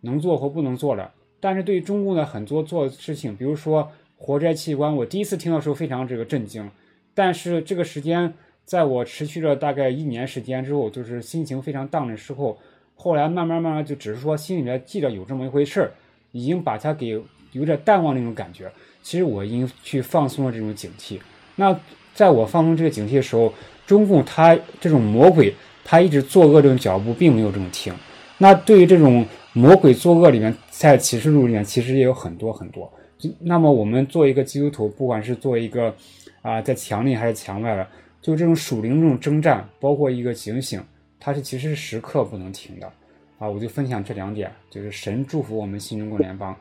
Speaker 2: 能做或不能做的。但是对于中共的很多做事情，比如说活摘器官，我第一次听到时候非常这个震惊。但是这个时间在我持续了大概一年时间之后，就是心情非常荡的时候，后来慢慢慢慢就只是说心里面记着有这么一回事儿，已经把它给有点淡忘那种感觉。其实我已经去放松了这种警惕。那在我放松这个警惕的时候，中共他这种魔鬼。他一直作恶这种脚步并没有这么停。那对于这种魔鬼作恶里面，在启示录里面其实也有很多很多。那么我们做一个基督徒，不管是做一个啊在墙内还是墙外的，就这种属灵这种征战，包括一个警醒，它是其实是时刻不能停的。啊，我就分享这两点，就是神祝福我们新中国联邦，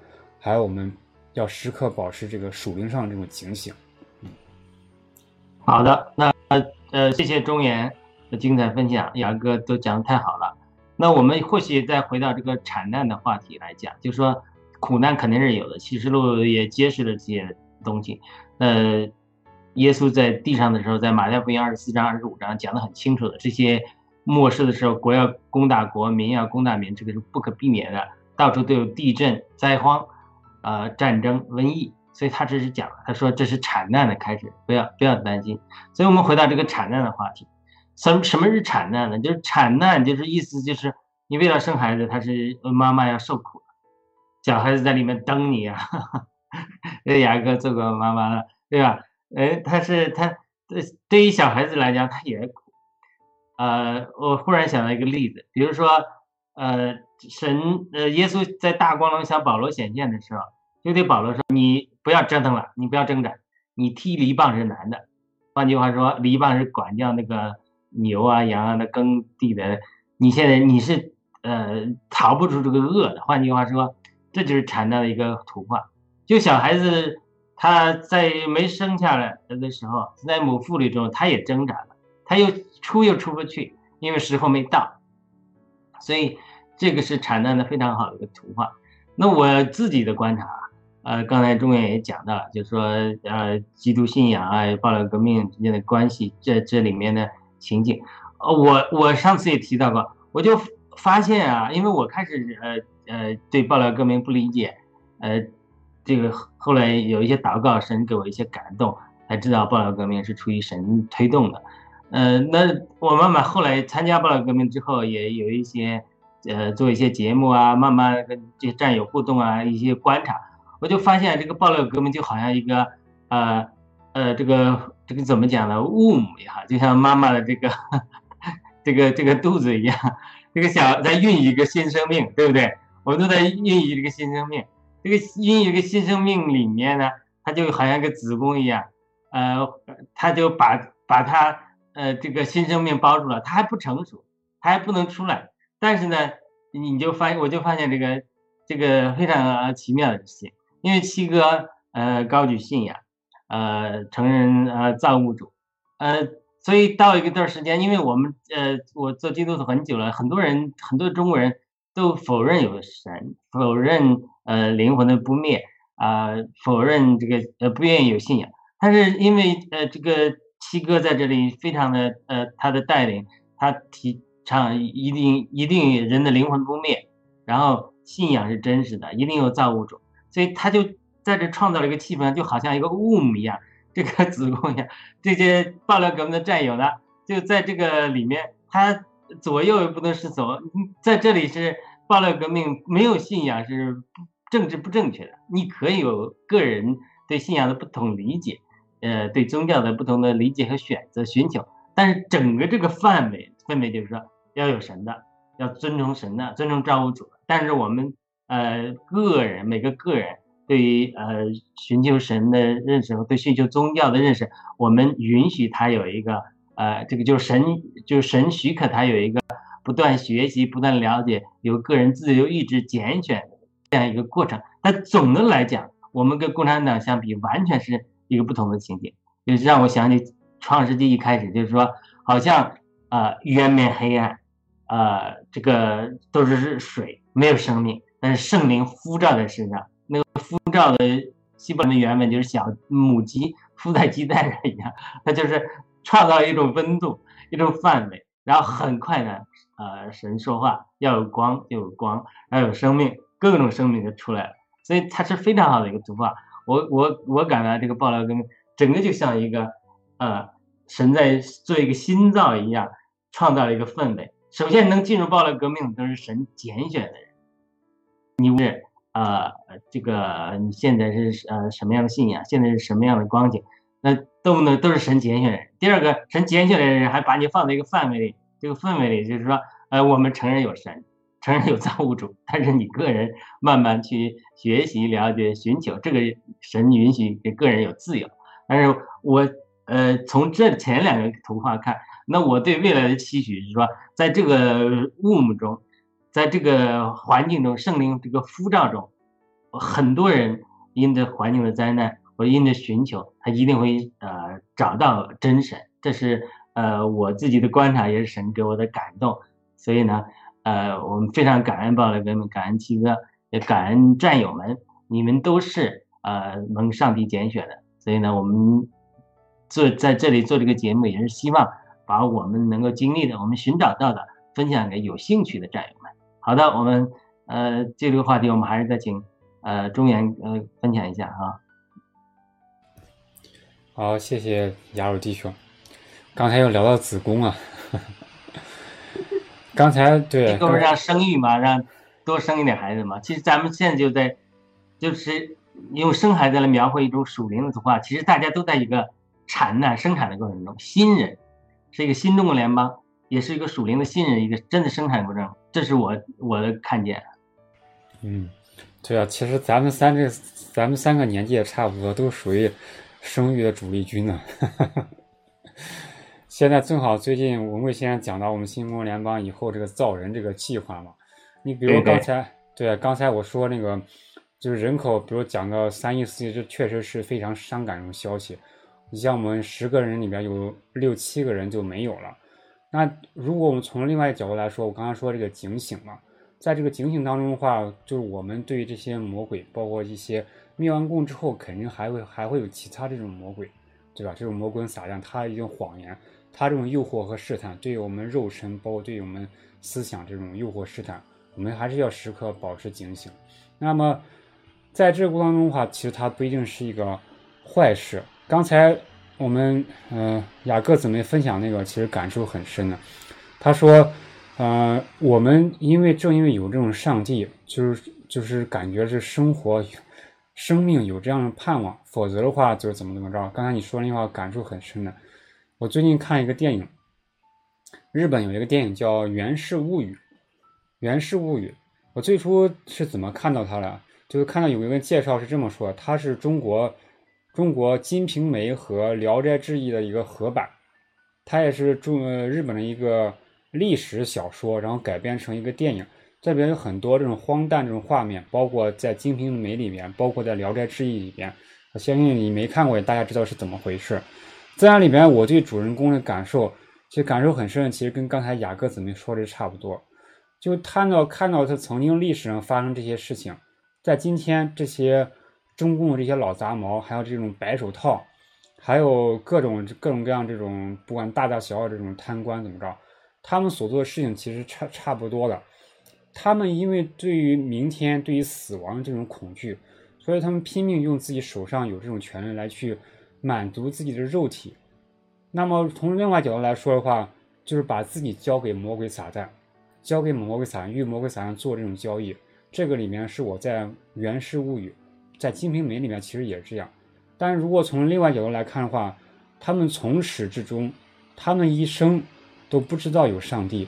Speaker 2: 还有我们要时刻保持这个属灵上这种警醒。
Speaker 3: 嗯，好的，那呃谢谢中原。精彩分享，杨哥都讲的太好了。那我们或许再回到这个惨难的话题来讲，就是说苦难肯定是有的。启示录也揭示了这些东西。呃，耶稣在地上的时候，在马太福音二十四章、二十五章讲的很清楚的，这些末世的时候，国要攻打国，民要攻打民，这个是不可避免的。到处都有地震、灾荒，啊，战争、瘟疫。所以他这是讲，他说这是惨难的开始，不要不要担心。所以我们回到这个惨难的话题。什什么是产难呢？就是产难，就是意思就是你为了生孩子，他是妈妈要受苦的，小孩子在里面等你啊。这雅哥做过妈妈了，对吧？哎，他是他对对于小孩子来讲，他也苦。呃，我忽然想到一个例子，比如说，呃，神呃耶稣在大光中向保罗显现的时候，就对保罗说：“你不要折腾了，你不要挣扎，你踢篱棒是难的。换句话说，篱棒是管教那个。”牛啊羊啊，那耕地的，你现在你是呃逃不出这个恶的。换句话说，这就是禅的一个图画。就小孩子他在没生下来的时候，在母腹里中，他也挣扎了，他又出又出不去，因为时候没到，所以这个是产生的非常好的一个图画。那我自己的观察，呃，刚才中原也讲到了，就是说，呃，基督信仰啊，暴乱革命之间的关系，这这里面的情景，呃，我我上次也提到过，我就发现啊，因为我开始呃呃对暴乱革命不理解，呃，这个后来有一些祷告，神给我一些感动，才知道暴乱革命是出于神推动的，呃，那我慢慢后来参加暴乱革命之后，也有一些。呃，做一些节目啊，慢慢跟这些战友互动啊，一些观察，我就发现这个爆料革命就好像一个，呃，呃，这个这个怎么讲呢？雾母呀，就像妈妈的这个，这个这个肚子一样，这个小在孕育一个新生命，对不对？我们都在孕育这个新生命，这个孕育一个新生命里面呢，它就好像一个子宫一样，呃，它就把把它呃这个新生命包住了，它还不成熟，它还不能出来。但是呢，你就发，我就发现这个这个非常奇妙的事情，因为七哥呃高举信仰，呃承认呃造物主，呃，所以到一段时间，因为我们呃我做基督徒很久了，很多人很多中国人都否认有神，否认呃灵魂的不灭啊，否认这个呃不愿意有信仰，但是因为呃这个七哥在这里非常的呃他的带领，他提。倡一定一定人的灵魂不灭，然后信仰是真实的，一定有造物主，所以他就在这创造了一个气氛，就好像一个 womb 一样，这个子宫一样。这些爆料革命的战友呢，就在这个里面，他左右不能是走，在这里是爆料革命，没有信仰是政治不正确的。你可以有个人对信仰的不同理解，呃，对宗教的不同的理解和选择寻求，但是整个这个范围氛围就是说。要有神的，要尊重神的，尊重造物主。但是我们呃个人每个个人对于呃寻求神的认识和对寻求宗教的认识，我们允许他有一个呃这个就是神就是神许可他有一个不断学习、不断了解、有个人自由意志拣选这样一个过程。但总的来讲，我们跟共产党相比，完全是一个不同的情景。就是让我想起创世纪一开始，就是说好像啊渊面黑暗。呃，这个都是水，没有生命，但是圣灵敷照在身上，那个敷照的希伯来的原文就是小母鸡敷在鸡蛋上一样，它就是创造一种温度，一种范围，然后很快呢，呃，神说话要有光就有光，要有生命，各种生命就出来了，所以它是非常好的一个图画。我我我感到这个爆料跟整个就像一个呃神在做一个心造一样，创造了一个氛围。首先能进入暴乱革命的都是神拣选的。你是呃这个你现在是呃什么样的信仰？现在是什么样的光景？那都能都是神拣选的人。第二个，神拣选的人还把你放在一个范围里，这个氛围里，就是说，呃，我们承认有神，承认有造物主，但是你个人慢慢去学习、了解、寻求，这个神允许给个人有自由。但是我呃从这前两个图画看。那我对未来的期许是说，在这个雾幕中，在这个环境中，圣灵这个呼召中，很多人因着环境的灾难，或因着寻求，他一定会呃找到真神。这是呃我自己的观察，也是神给我的感动。所以呢，呃，我们非常感恩暴雷哥们，感恩七哥，也感恩战友们，你们都是呃蒙上帝拣选的。所以呢，我们做在这里做这个节目，也是希望。把我们能够经历的，我们寻找到的，分享给有兴趣的战友们。好的，我们呃，这个话题我们还是再请呃中原呃分享一下啊。
Speaker 2: 好，谢谢雅鲁弟兄。刚才又聊到子宫啊，刚才对，
Speaker 3: 这不是让生育嘛，让多生一点孩子嘛。其实咱们现在就在，就是用生孩子来描绘一种属灵的图画。其实大家都在一个产难生产的过程中，新人。是一个新中国联邦，也是一个属灵的新人，一个真的生产过程，这是我我的看见。
Speaker 2: 嗯，对啊，其实咱们三这咱们三个年纪也差不多，都属于生育的主力军呢。现在正好最近文贵先生讲到我们新中国联邦以后这个造人这个计划嘛，你比如刚才对刚才我说那个就是人口，比如讲到三亿四亿，这确实是非常伤感的消息。你像我们十个人里边有六七个人就没有了。那如果我们从另外一个角度来说，我刚刚说这个警醒嘛，在这个警醒当中的话，就是我们对于这些魔鬼，包括一些灭完共之后，肯定还会还会有其他这种魔鬼，对吧？这种魔鬼撒旦，他一种谎言，他这种诱惑和试探，对于我们肉身，包括对于我们思想这种诱惑试探，我们还是要时刻保持警醒。那么，在这个过程当中的话，其实它不一定是一个坏事。刚才我们嗯雅各姊妹分享那个，其实感受很深的。他说，呃，我们因为正因为有这种上帝，就是就是感觉是生活、生命有这样的盼望，否则的话就是怎么怎么着。刚才你说那话感触很深的。我最近看一个电影，日本有一个电影叫《源氏物语》，《源氏物语》。我最初是怎么看到它的？就是看到有一个介绍是这么说，它是中国中国《金瓶梅》和《聊斋志异》的一个合版，它也是中日本的一个历史小说，然后改编成一个电影。这边有很多这种荒诞这种画面，包括在《金瓶梅》里面，包括在《聊斋志异》里边。我相信你没看过，大家知道是怎么回事。在那里边，我对主人公的感受，其实感受很深，其实跟刚才雅各姊妹说的差不多。就看到看到他曾经历史上发生这些事情。在今天，这些中共这些老杂毛，还有这种白手套，还有各种各种各样这种不管大大小小这种贪官怎么着，他们所做的事情其实差差不多的。他们因为对于明天、对于死亡这种恐惧，所以他们拼命用自己手上有这种权利来去满足自己的肉体。那么从另外角度来说的话，就是把自己交给魔鬼撒旦，交给魔鬼撒旦，与魔鬼撒旦做这种交易。这个里面是我在《源氏物语》在《金瓶梅》里面其实也是这样，但是如果从另外角度来看的话，他们从始至终，他们一生都不知道有上帝，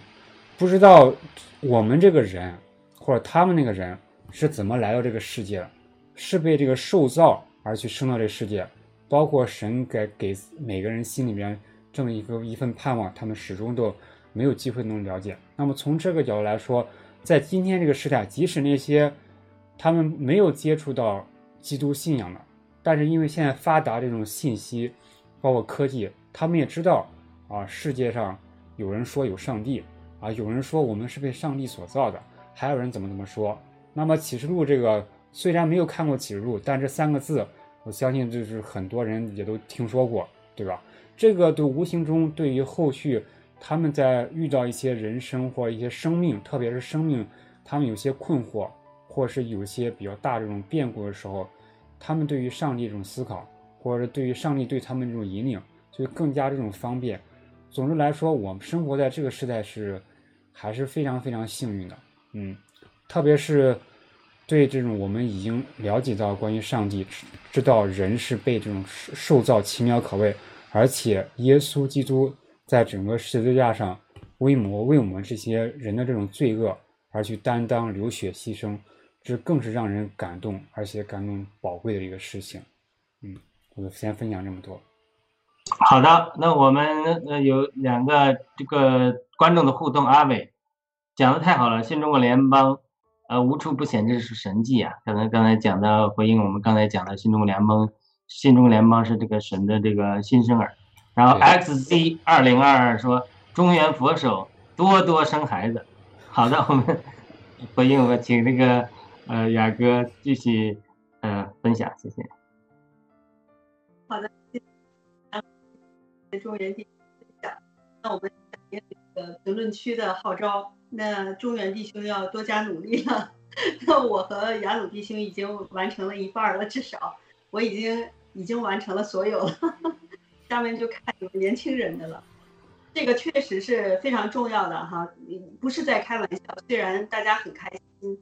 Speaker 2: 不知道我们这个人或者他们那个人是怎么来到这个世界的，是被这个受造而去生到这个世界，包括神给给每个人心里面这么一个一份盼望，他们始终都没有机会能了解。那么从这个角度来说。在今天这个时代，即使那些他们没有接触到基督信仰的，但是因为现在发达这种信息，包括科技，他们也知道啊，世界上有人说有上帝啊，有人说我们是被上帝所造的，还有人怎么怎么说。那么启示录这个虽然没有看过启示录，但这三个字，我相信就是很多人也都听说过，对吧？这个都无形中对于后续。他们在遇到一些人生或一些生命，特别是生命，他们有些困惑，或是有些比较大这种变故的时候，他们对于上帝这种思考，或者对于上帝对他们这种引领，就更加这种方便。总之来说，我们生活在这个时代是还是非常非常幸运的，嗯，特别是对这种我们已经了解到关于上帝，知道人是被这种受造奇妙可畏，而且耶稣基督。在整个十字架上，为魔为我们这些人的这种罪恶而去担当流血牺牲，这更是让人感动，而且感动宝贵的一个事情。嗯，我就先分享这么多。
Speaker 3: 好的，那我们呃有两个这个观众的互动，阿伟讲的太好了，新中国联邦呃无处不显这是神迹啊！刚才刚才讲的回应我们刚才讲的新中国联邦，新中国联邦是这个神的这个新生儿。然后 xz 二零二二说中原佛手多多生孩子，好的，我们 回应我请那个呃雅哥继续呃分享，谢谢。
Speaker 4: 好的，谢谢中原弟兄那我们响应这个评论区的号召，那中原弟兄要多加努力了。那我和雅鲁弟兄已经完成了一半了，至少我已经已经完成了所有了。下面就看你们年轻人的了，这个确实是非常重要的哈，不是在开玩笑。虽然大家很开心，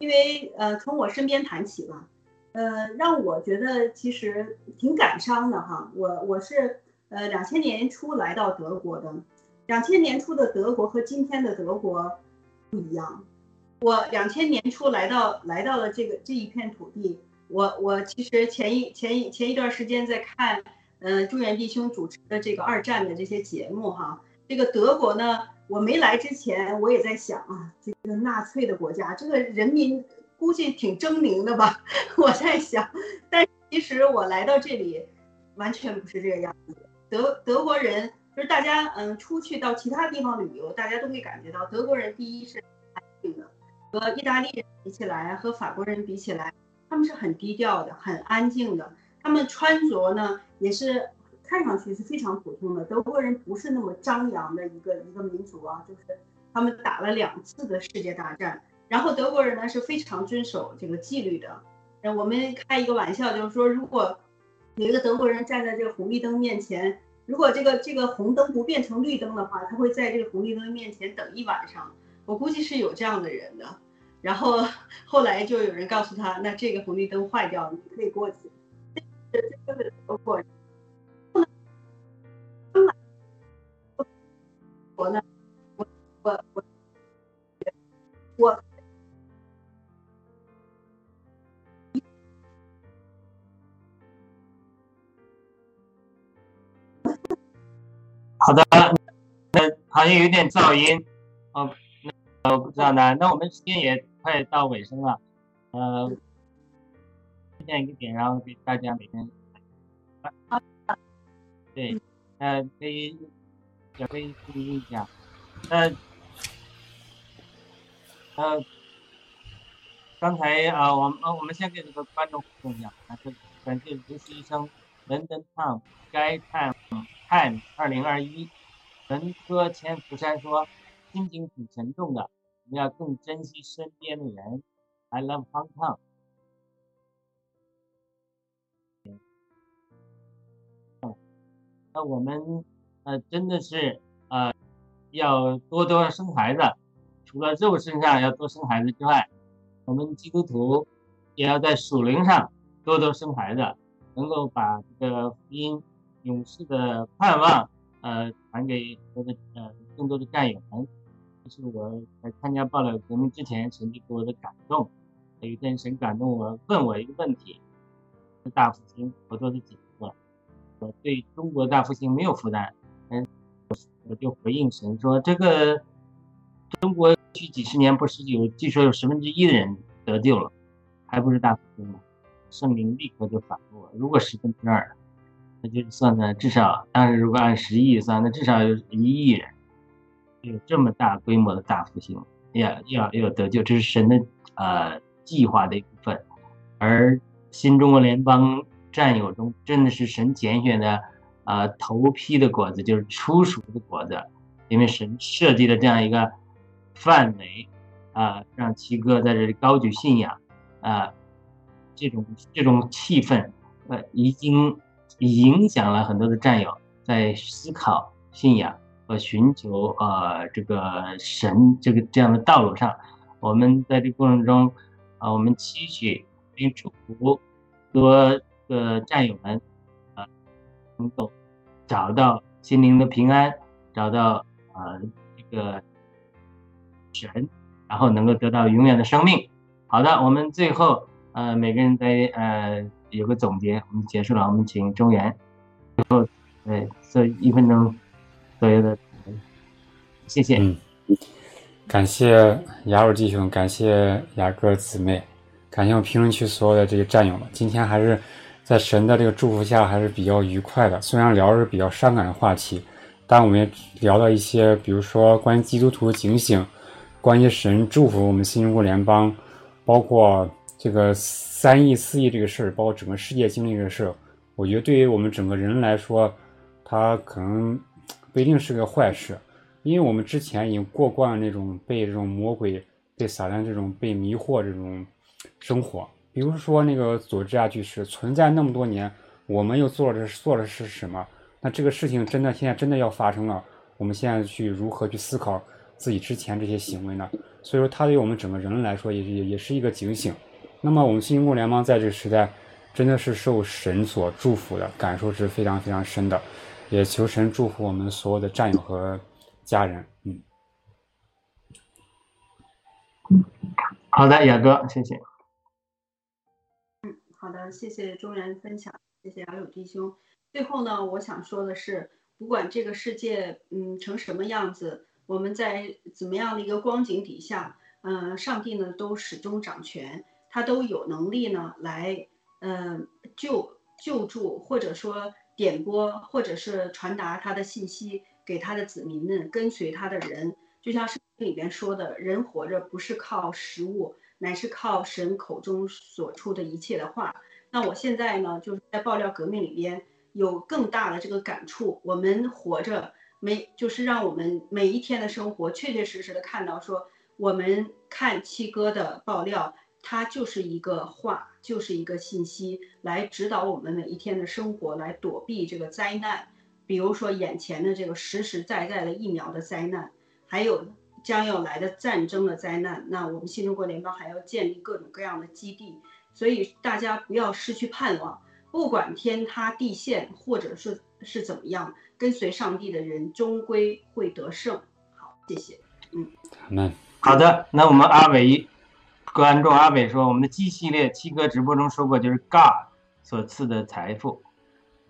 Speaker 4: 因为呃，从我身边谈起吧，呃，让我觉得其实挺感伤的哈。我我是呃两千年初来到德国的，两千年初的德国和今天的德国不一样。我两千年初来到来到了这个这一片土地，我我其实前一前一前一段时间在看。呃，中原弟兄主持的这个二战的这些节目哈，这个德国呢，我没来之前我也在想啊，这个纳粹的国家，这个人民估计挺狰狞的吧？我在想，但其实我来到这里，完全不是这个样子。德德国人就是大家嗯出去到其他地方旅游，大家都会感觉到德国人第一是安静的，和意大利人比起来，和法国人比起来，他们是很低调的，很安静的。他们穿着呢也是看上去是非常普通的。德国人不是那么张扬的一个一个民族啊，就是他们打了两次的世界大战，然后德国人呢是非常遵守这个纪律的。呃，我们开一个玩笑，就是说，如果有一个德国人站在这个红绿灯面前，如果这个这个红灯不变成绿灯的话，他会在这个红绿灯面前等一晚上。我估计是有这样的人的。然后后来就有人告诉他，那这个红绿灯坏掉了，你可以过去。这这就是德国人。我呢，我我我我。
Speaker 3: 好的，那好像有点噪音，哦，那我不知道呢。那我们时间也快到尾声了，呃，推荐一个点，然后给大家每天，对，呃，可以也可以注意一下，那，呃，刚才啊，我们我们先给这个观众互动一下，啊，感谢刘医生，伦敦胖该看。看二零二一，文科千福山说，心情挺沉重的，我们要更珍惜身边的人。I love Hong Kong。那我们呃真的是呃要多多生孩子，除了肉身上要多生孩子之外，我们基督徒也要在属灵上多多生孩子，能够把这个福音。勇士的盼望，呃，传给我的呃更多的战友们。这是我在参加爆料革命之前，神给我的感动。有一天，神感动我，问我一个问题：大复兴，我做的几个？我对中国大复兴没有负担。嗯，我就回应神说：这个中国去几十年，不是有据说有十分之一的人得救了，还不是大复兴吗？圣灵立刻就反驳我：如果十分之二。那就算算，至少，但是如果按十亿算，那至少有一亿人，有这么大规模的大复兴，要要要得救，这是神的呃计划的一部分。而新中国联邦战友中，真的是神拣选的啊头批的果子，就是初熟的果子，因为神设计了这样一个范围啊，让七哥在这里高举信仰啊，这种这种气氛呃已经。影响了很多的战友在思考信仰和寻求呃这个神这个这样的道路上，我们在这个过程中啊，我们期许并祝福多个战友们啊能够找到心灵的平安，找到啊这个神，然后能够得到永远的生命。好的，我们最后呃每个人在呃。有个总结，我们结束了。我们请中原最后，对，这一分钟左右的，谢谢。
Speaker 2: 嗯，感谢雅鲁弟兄，感谢雅哥姊妹，感谢我评论区所有的这些战友们。今天还是在神的这个祝福下，还是比较愉快的。虽然聊的是比较伤感的话题，但我们也聊到一些，比如说关于基督徒的警醒，关于神祝福我们新中国联邦，包括这个。三亿四亿这个事儿，包括整个世界经历这个事，我觉得对于我们整个人来说，它可能不一定是个坏事，因为我们之前已经过惯了那种被这种魔鬼、被撒旦这种被迷惑这种生活。比如说那个佐治亚巨石存在那么多年，我们又做了做的是什么？那这个事情真的现在真的要发生了，我们现在去如何去思考自己之前这些行为呢？所以说，它对我们整个人类来说，也也也是一个警醒。那么我们新中国联邦在这个时代，真的是受神所祝福的，感受是非常非常深的，也求神祝福我们所有的战友和家人。嗯，
Speaker 3: 好的，雅哥，谢谢。
Speaker 4: 好的，谢谢中原分享，谢谢雅友弟兄。最后呢，我想说的是，不管这个世界嗯成什么样子，我们在怎么样的一个光景底下，嗯，上帝呢都始终掌权。他都有能力呢，来，嗯，救救助或者说点播或者是传达他的信息给他的子民们，跟随他的人，就像圣经里边说的，人活着不是靠食物，乃是靠神口中所出的一切的话。那我现在呢，就是在爆料革命里边有更大的这个感触，我们活着每就是让我们每一天的生活确确实实的看到说，我们看七哥的爆料。它就是一个话，就是一个信息，来指导我们每一天的生活，来躲避这个灾难。比如说眼前的这个实实在在的疫苗的灾难，还有将要来的战争的灾难。那我们新中国联邦还要建立各种各样的基地，所以大家不要失去盼望。不管天塌地陷，或者是是怎么样，跟随上帝的人终归会得胜。好，谢谢。嗯，
Speaker 2: 那
Speaker 3: 好的，那我们阿伟。观众阿伟说：“我们的 G 系列七哥直播中说过，就是 God 所赐的财富。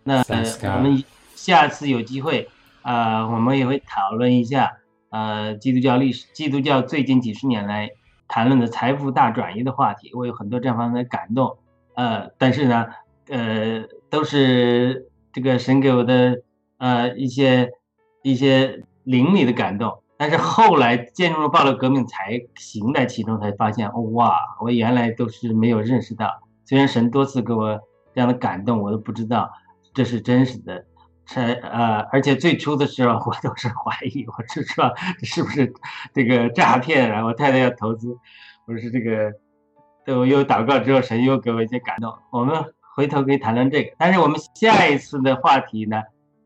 Speaker 3: 那我们下次有机会，啊，我们也会讨论一下，呃，基督教历史，基督教最近几十年来谈论的财富大转移的话题。我有很多这方面的感动，呃，但是呢，呃，都是这个神给我的，呃，一些一些灵里的感动。”但是后来进入了暴力革命，才行在其中，才发现哦，哇，我原来都是没有认识到。虽然神多次给我这样的感动，我都不知道这是真实的。才呃，而且最初的时候，我都是怀疑，我是说是不是这个诈骗啊？我太太要投资，我是这个，都又祷告之后，神又给我一些感动。我们回头可以谈论这个。但是我们下一次的话题呢，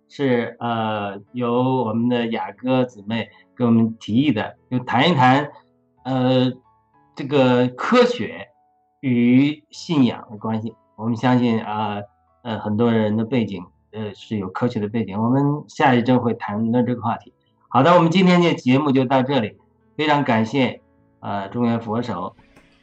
Speaker 3: 是呃，由我们的雅哥姊妹。给我们提议的，就谈一谈，呃，这个科学与信仰的关系。我们相信啊，呃，很多人的背景，呃，是有科学的背景。我们下一周会谈论这个话题。好的，我们今天的节目就到这里，非常感谢呃中原佛手，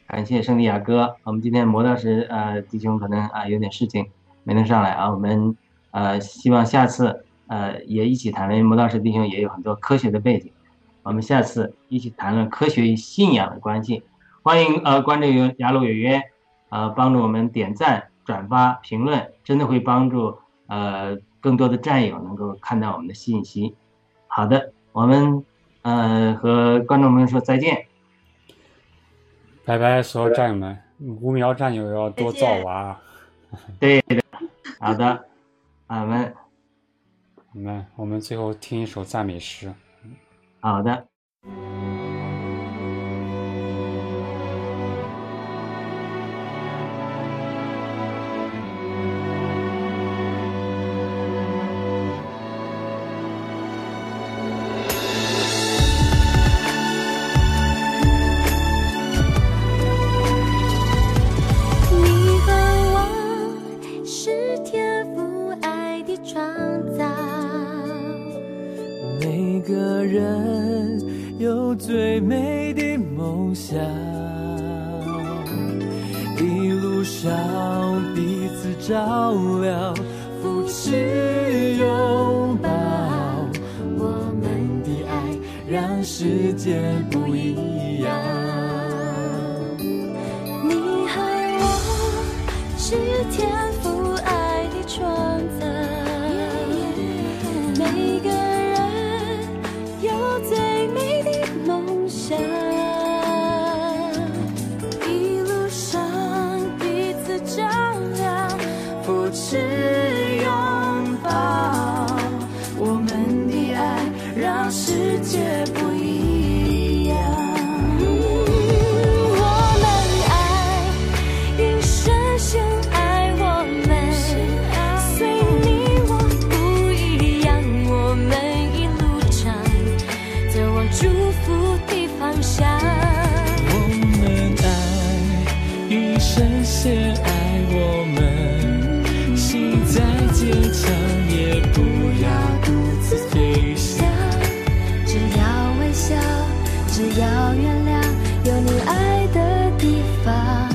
Speaker 3: 感谢圣地亚哥。我们今天磨刀石呃弟兄可能啊有点事情没能上来啊，我们呃希望下次呃也一起谈论磨刀石弟兄也有很多科学的背景。我们下次一起谈论科学与信仰的关系。欢迎呃，关注有雅鲁有约，呃，帮助我们点赞、转发、评论，真的会帮助呃更多的战友能够看到我们的信息。好的，我们呃和观众朋友说再见，
Speaker 2: 拜拜，所有战友们，无苗战友要多造娃。
Speaker 3: 对的，好的，我们，
Speaker 2: 我们我们最后听一首赞美诗。
Speaker 3: 好的。
Speaker 5: 世有你爱的
Speaker 6: 地方。